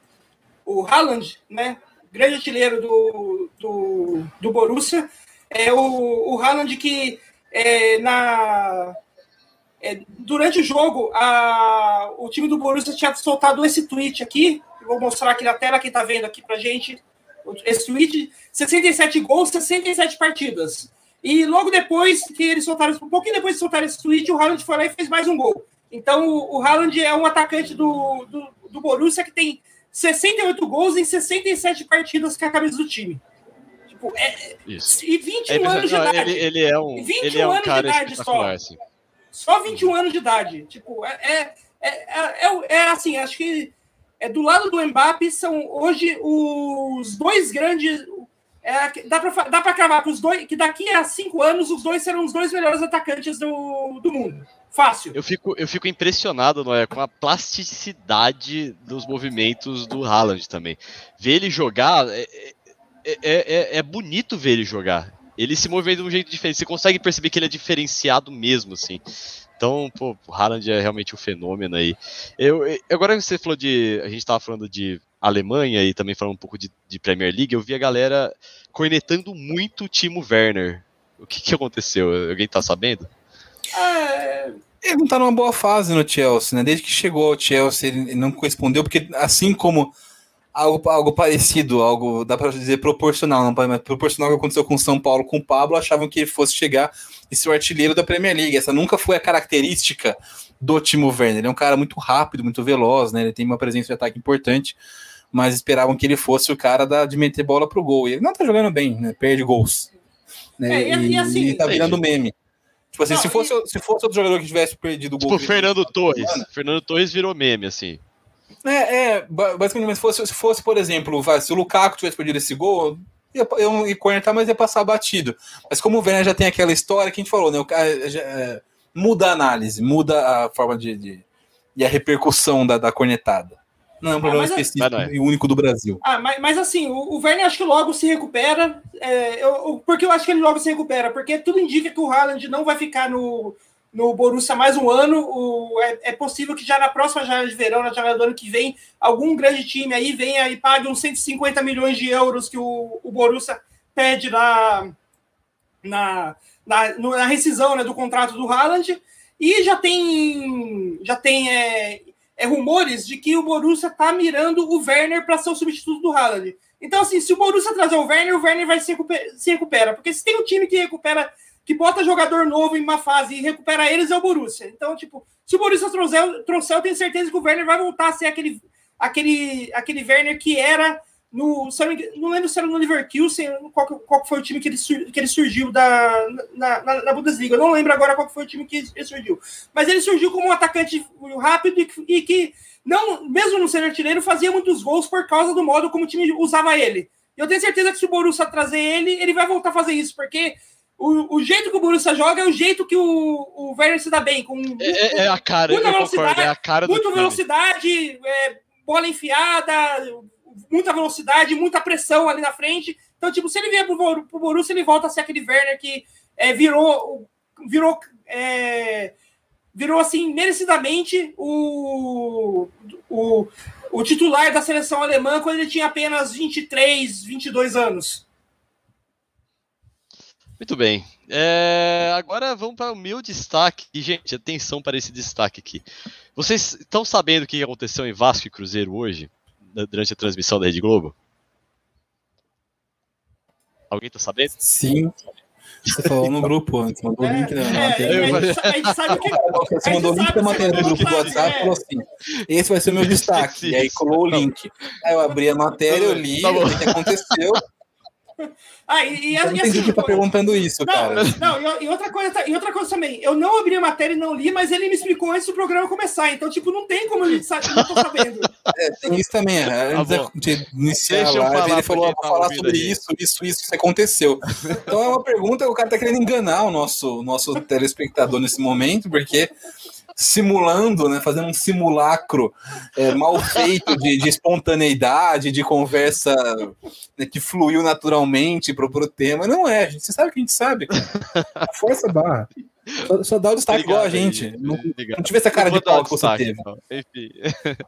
o Haaland, né? Grande artilheiro do, do, do Borussia. É o, o Haaland que é, na, é, durante o jogo a, o time do Borussia tinha soltado esse tweet aqui. Vou mostrar aqui na tela, quem está vendo aqui pra gente. esse tweet, 67 gols, 67 partidas. E logo depois que eles soltaram, um pouquinho depois de soltar esse tweet, o Haaland foi lá e fez mais um gol. Então o, o Haaland é um atacante do, do, do Borussia que tem 68 gols em 67 partidas com a camisa do time. Tipo, é, Isso. e 21 É, anos de não, idade. ele, ele é um, 21 ele é um anos de cara idade espetacular, só. assim. Só 21 anos de idade. Tipo, é, é, é, é, é assim, acho que é do lado do Mbappe são hoje os dois grandes. É, dá para dá pra cravar que, os dois, que daqui a cinco anos os dois serão os dois melhores atacantes do, do mundo. Fácil. Eu fico, eu fico impressionado, Noé, com a plasticidade dos movimentos do Haaland também. Ver ele jogar é, é, é, é bonito ver ele jogar. Ele se movendo de um jeito diferente. Você consegue perceber que ele é diferenciado mesmo, assim. Então, pô, o Haaland é realmente um fenômeno aí. Eu, eu- agora você falou de. A gente tava falando de Alemanha e também falando um pouco de, de Premier League. Eu vi a galera cornetando muito o Timo Werner. O que, que aconteceu? Alguém tá sabendo? É, Ele não tá numa boa fase no Chelsea, né? Desde que chegou ao Chelsea, ele não correspondeu, porque assim como algo, algo parecido, algo, dá pra dizer proporcional, não mas proporcional ao que aconteceu com o São Paulo, com o Pablo, achavam que ele fosse chegar e ser o artilheiro da Premier League. Essa nunca foi a característica do Timo Werner. Ele é um cara muito rápido, muito veloz, né? Ele tem uma presença de ataque importante, mas esperavam que ele fosse o cara da, de meter bola pro gol. E ele não tá jogando bem, né? Perde gols. Né? É, e- e assim- e tá virando meme. Tipo assim, Não, se, fosse, se fosse outro jogador que tivesse perdido o gol. Tipo, que ele Fernando Torres. semana, Fernando Torres virou meme, assim. É, é, ba- basicamente, mas se fosse, se fosse, por exemplo, vai, se o Lukaku tivesse perdido esse gol, ia, eu ia cornetar, mas ia passar batido. Mas como o Werner já tem aquela história que a gente falou, né? O cara já, é, muda a análise, muda a forma de. de e a repercussão da, da cornetada. Não é um problema mas é- específico é. e único do Brasil. Ah, mas, mas assim, o, o Werner acho que logo se recupera. é, eu, eu- porque eu acho que ele logo se recupera? Porque tudo indica que o Haaland não vai ficar no, no Borussia mais um ano. O, é, é possível que já na próxima janela de verão, na janela do ano que vem, algum grande time aí venha e pague uns 150 milhões de euros que o, o Borussia pede na, na, na, na rescisão né, do contrato do Haaland. E já tem, já tem é, é, rumores de que o Borussia tá mirando o Werner para ser o substituto do Haaland. Então, assim, se o Borussia trazer o Werner, o Werner vai se, recupe- se recupera. Porque se tem um time que recupera, que bota jogador novo em uma fase e recupera eles, é o Borussia. Então, tipo, se o Borussia trouxer, trouxer eu tenho certeza que o Werner vai voltar a ser aquele, aquele, aquele Werner que era no. Não lembro se era no Leverkusen, qual, qual foi o time que ele, sur- que ele surgiu da, na, na, na Bundesliga. Eu não lembro agora qual foi o time que ele surgiu. Mas ele surgiu como um atacante rápido e que, e que não, mesmo não sendo artilheiro, fazia muitos gols por causa do modo como o time usava ele. E eu tenho certeza que se o Borussia trazer ele, ele vai voltar a fazer isso, porque o, o jeito que o Borussia joga é o jeito que o, o Werner se dá bem, com É, é- é a cara, Muita concordo, velocidade, é a cara do muita velocidade, é, bola enfiada, muita velocidade, muita pressão ali na frente. Então, tipo, se ele vier pro, pro Borussia, ele volta a ser aquele Werner que é, virou, virou, é, virou assim, merecidamente o, o, o titular da seleção alemã quando ele tinha apenas 23, 22 anos. Muito bem. É, agora vamos para o meu destaque. E, gente, atenção para esse destaque aqui. Vocês estão sabendo o que aconteceu em Vasco e Cruzeiro hoje, na- durante a transmissão da Rede Globo? Alguém está sabendo? Sim. Você falou no grupo antes, mandou o link na É, matéria. a, gente, a gente sabe o que. Você mandou o link da matéria do grupo do WhatsApp e falou assim: esse vai ser o meu destaque. E aí colou o link. Aí eu abri a matéria, eu li, Tá o que aconteceu. Ah, e, e, não e assim, que tá perguntando isso, Não, cara. não e, e outra coisa, tá- e outra coisa também, eu não abri a matéria e não li, mas ele me explicou antes do programa começar, então, tipo, não tem como ele saber, não tô sabendo. É, tem isso também. é, Antes bom. de iniciar Deixa a live, ele falou: "Ah, vou tá falar sobre aí." isso, isso, isso que aconteceu. Então é uma pergunta, o cara tá querendo enganar o nosso, nosso telespectador nesse momento, porque simulando, né, fazendo um simulacro é, mal feito de, de espontaneidade, de conversa né, que fluiu naturalmente pro, pro tema. Não é, gente. Você sabe que a gente sabe. cara. Força a barra. Só, só dá o destaque igual a Obrigado aí, gente. Não, obrigado. não tive essa cara de pau que você destaque, teve. não. Enfim.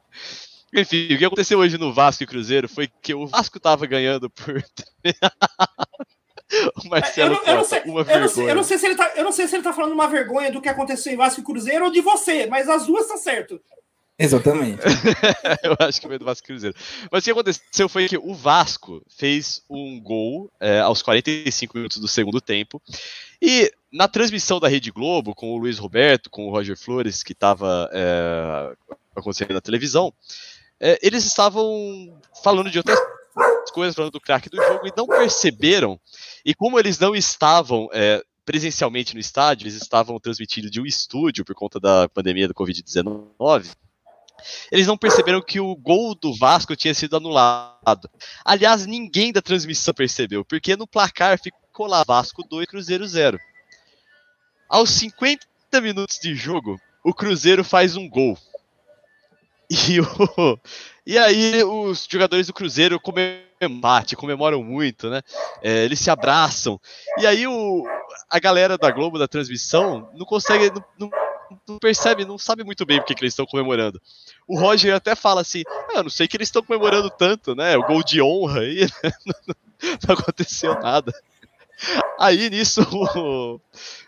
Enfim, o que aconteceu hoje no Vasco e Cruzeiro foi que o Vasco tava ganhando por. o Marcelo Eu não, eu não sei, uma eu não sei- vergonha. eu não sei se ele tá, eu não sei se ele tá falando uma vergonha do que aconteceu em Vasco e Cruzeiro ou de você, mas as duas tá certo. Exatamente. eu acho que foi do Vasco Cruzeiro. Mas o que aconteceu foi que o Vasco fez um gol é, aos 45 minutos do segundo tempo. E na transmissão da Rede Globo, com o Luiz Roberto, com o Roger Flores, que estava é, acontecendo na televisão, é, eles estavam falando de outras coisas, falando do craque do jogo, e não perceberam. E como eles não estavam é, presencialmente no estádio, eles estavam transmitindo de um estúdio por conta da pandemia do Covid-19 eles não perceberam que o gol do Vasco tinha sido anulado. Aliás, ninguém da transmissão percebeu, porque no placar ficou lá Vasco 2, Cruzeiro 0. Aos 50 minutos de jogo, o Cruzeiro faz um gol. E, o, e aí os jogadores do Cruzeiro comemoram, comemoram muito, né? É, eles se abraçam. E aí o, a galera da Globo, da transmissão, não consegue, não, não não percebe, não sabe muito bem porque que eles estão comemorando. O Roger até fala assim: ah, não sei que eles estão comemorando tanto, né? O gol de honra aí, né? não aconteceu nada. Aí nisso,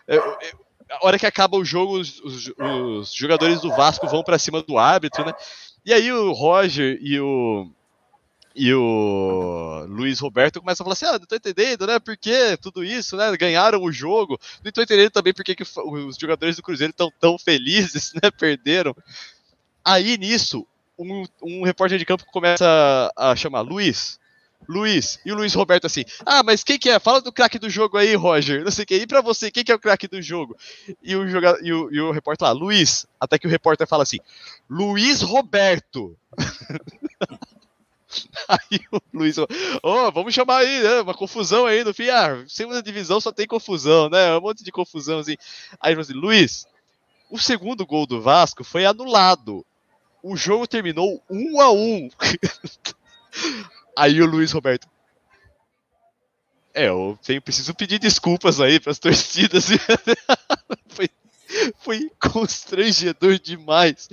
é, é, a hora que acaba o jogo, os, os, os jogadores do Vasco vão para cima do árbitro, né? E aí o Roger e o e o Luiz Roberto começam a falar assim: ah, não tô entendendo, né? Por que tudo isso, né? Ganharam o jogo. Não tô entendendo também por que, que os jogadores do Cruzeiro estão tão felizes, né? Perderam. Aí nisso, um, um repórter de campo começa a, a chamar Luiz. Luiz, e o Luiz Roberto assim, ah, mas quem que é? Fala do craque do jogo aí, Roger, não sei o que, e pra você, quem que é o craque do jogo? E o, joga... e, o, e o repórter lá, Luiz, até que o repórter fala assim, Luiz Roberto. Aí o Luiz, oh, vamos chamar aí, né? Uma confusão aí no fim. Ah, segunda divisão só tem confusão, né? Um monte de confusão assim. Aí ele assim, Luiz, o segundo gol do Vasco foi anulado. O jogo terminou um a um. aí o Luiz Roberto. É, eu tenho, preciso pedir desculpas aí para as torcidas. foi, foi constrangedor demais.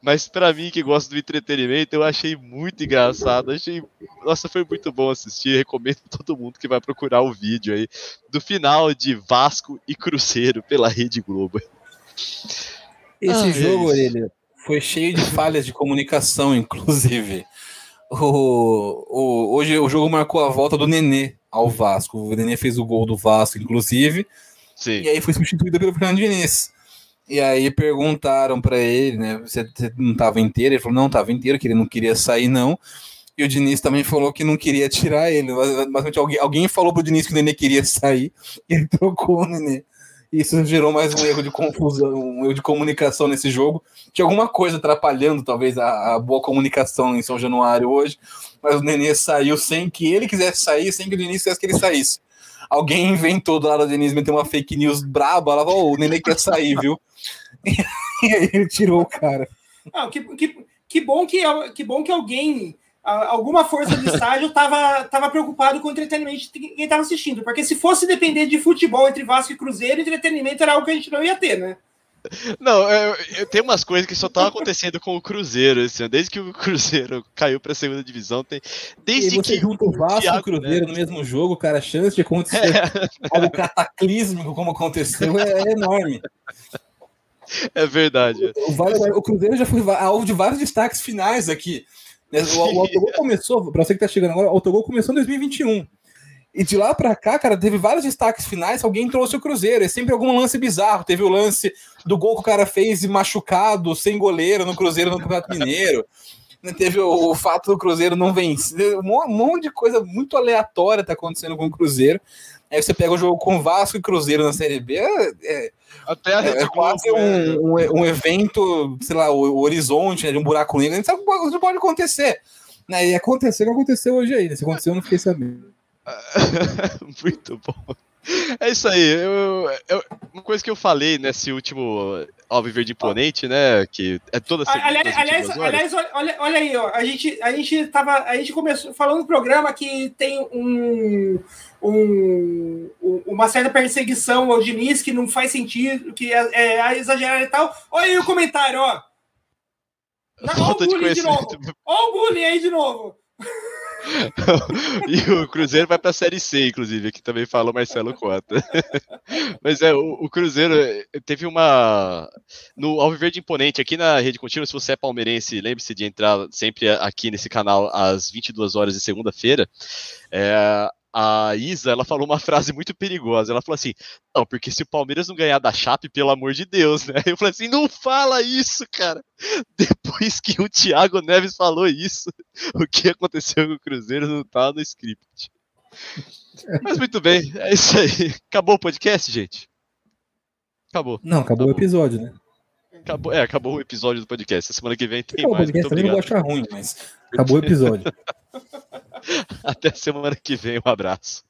Mas para mim que gosto do entretenimento, eu achei muito engraçado. Achei, nossa, foi muito bom assistir. Recomendo todo mundo que vai procurar o vídeo aí do final de Vasco e Cruzeiro pela Rede Globo. Esse ah, jogo, é ele foi cheio de falhas de comunicação, inclusive. O, o, hoje o jogo marcou a volta do Nenê ao Vasco. O Nenê fez o gol do Vasco, inclusive. Sim. E aí foi substituído pelo Fernando Diniz. E aí perguntaram para ele, né? Você, não estava inteiro? Ele falou, não, estava inteiro, que ele não queria sair, não. E o Diniz também falou que não queria tirar ele. Basicamente, alguém, alguém falou pro Diniz que o Nenê queria sair e ele trocou o Nenê. Isso gerou mais um erro de confusão, um erro de comunicação nesse jogo. Tinha alguma coisa atrapalhando, talvez, a, a boa comunicação em São Januário hoje, mas o Nenê saiu sem que ele quisesse sair, sem que o Diniz quisesse que ele saísse alguém inventou do lado do Diniz meter uma fake news braba, ela falou, oh, o Nenê quer sair, viu? e aí ele tirou o cara. Ah, que, que, que, bom que, que bom que alguém, alguma força do estádio estava tava preocupado com o entretenimento de quem estava assistindo, porque se fosse depender de futebol entre Vasco e Cruzeiro, entretenimento era algo que a gente não ia ter, né? Não, eu, eu tenho umas coisas que só estão acontecendo com o Cruzeiro, assim, desde que o Cruzeiro caiu para a segunda divisão, tem desde e você que junta o Vasco e o Cruzeiro né? no mesmo jogo, cara, a chance de acontecer é. algo cataclísmico como aconteceu é, é enorme. É verdade. O, o, o, Cruzeiro já foi alvo de vários destaques finais aqui. O, o Autogol começou, para você que está chegando agora, o Autogol começou em 2021. E de lá para cá, cara, teve vários destaques finais. Alguém trouxe o Cruzeiro. É sempre algum lance bizarro. Teve o lance do gol que o cara fez machucado, sem goleiro no Cruzeiro no Campeonato Mineiro. Teve o, o fato do Cruzeiro não vencer. Um monte de coisa muito aleatória tá acontecendo com o Cruzeiro. Aí você pega o jogo com Vasco e Cruzeiro na Série B. É, é, Até é, é quase um, né? um, um, evento, sei lá, o, o horizonte né, de um buraco negro. A gente sabe o que pode acontecer. Né? E aconteceu o que aconteceu hoje aí. Né? Se aconteceu, eu não fiquei sabendo. Muito bom. É isso aí. Eu, eu, uma coisa que eu falei nesse último Alviverde Imponente, né? Que é toda segunda. Aliás, aliás, aliás olha, olha aí, ó. A gente, a gente tava. A gente começou falando no programa que tem um, um, uma certa perseguição ao Diniz que não faz sentido, que é, é exagerado e tal. Olha aí o comentário, ó. Olha o bullying de novo. Olha o bullying aí de novo. e o Cruzeiro vai para a Série C, inclusive, que também falou Marcelo Cota. Mas é, o, o, Cruzeiro eh, teve uma. No Alviverde Imponente, aqui na Rede Contínua, se você é palmeirense, lembre-se de entrar sempre aqui nesse canal às 22 horas de segunda-feira. É, a Isa, ela falou uma frase muito perigosa. Ela falou assim: Não, porque se o Palmeiras não ganhar da Chape, pelo amor de Deus, né? Eu falei assim: Não fala isso, cara. Depois que o Thiago Neves falou isso, o que aconteceu com o Cruzeiro não tá no script. Mas muito bem, é isso aí. Acabou o podcast, gente? Acabou. Não, acabou, acabou. o episódio, né? Acabou, é, acabou o episódio do podcast. Semana que vem tem acabou mais. O podcast também não vou achar ruim, mas acabou o episódio. Até semana que vem, um abraço.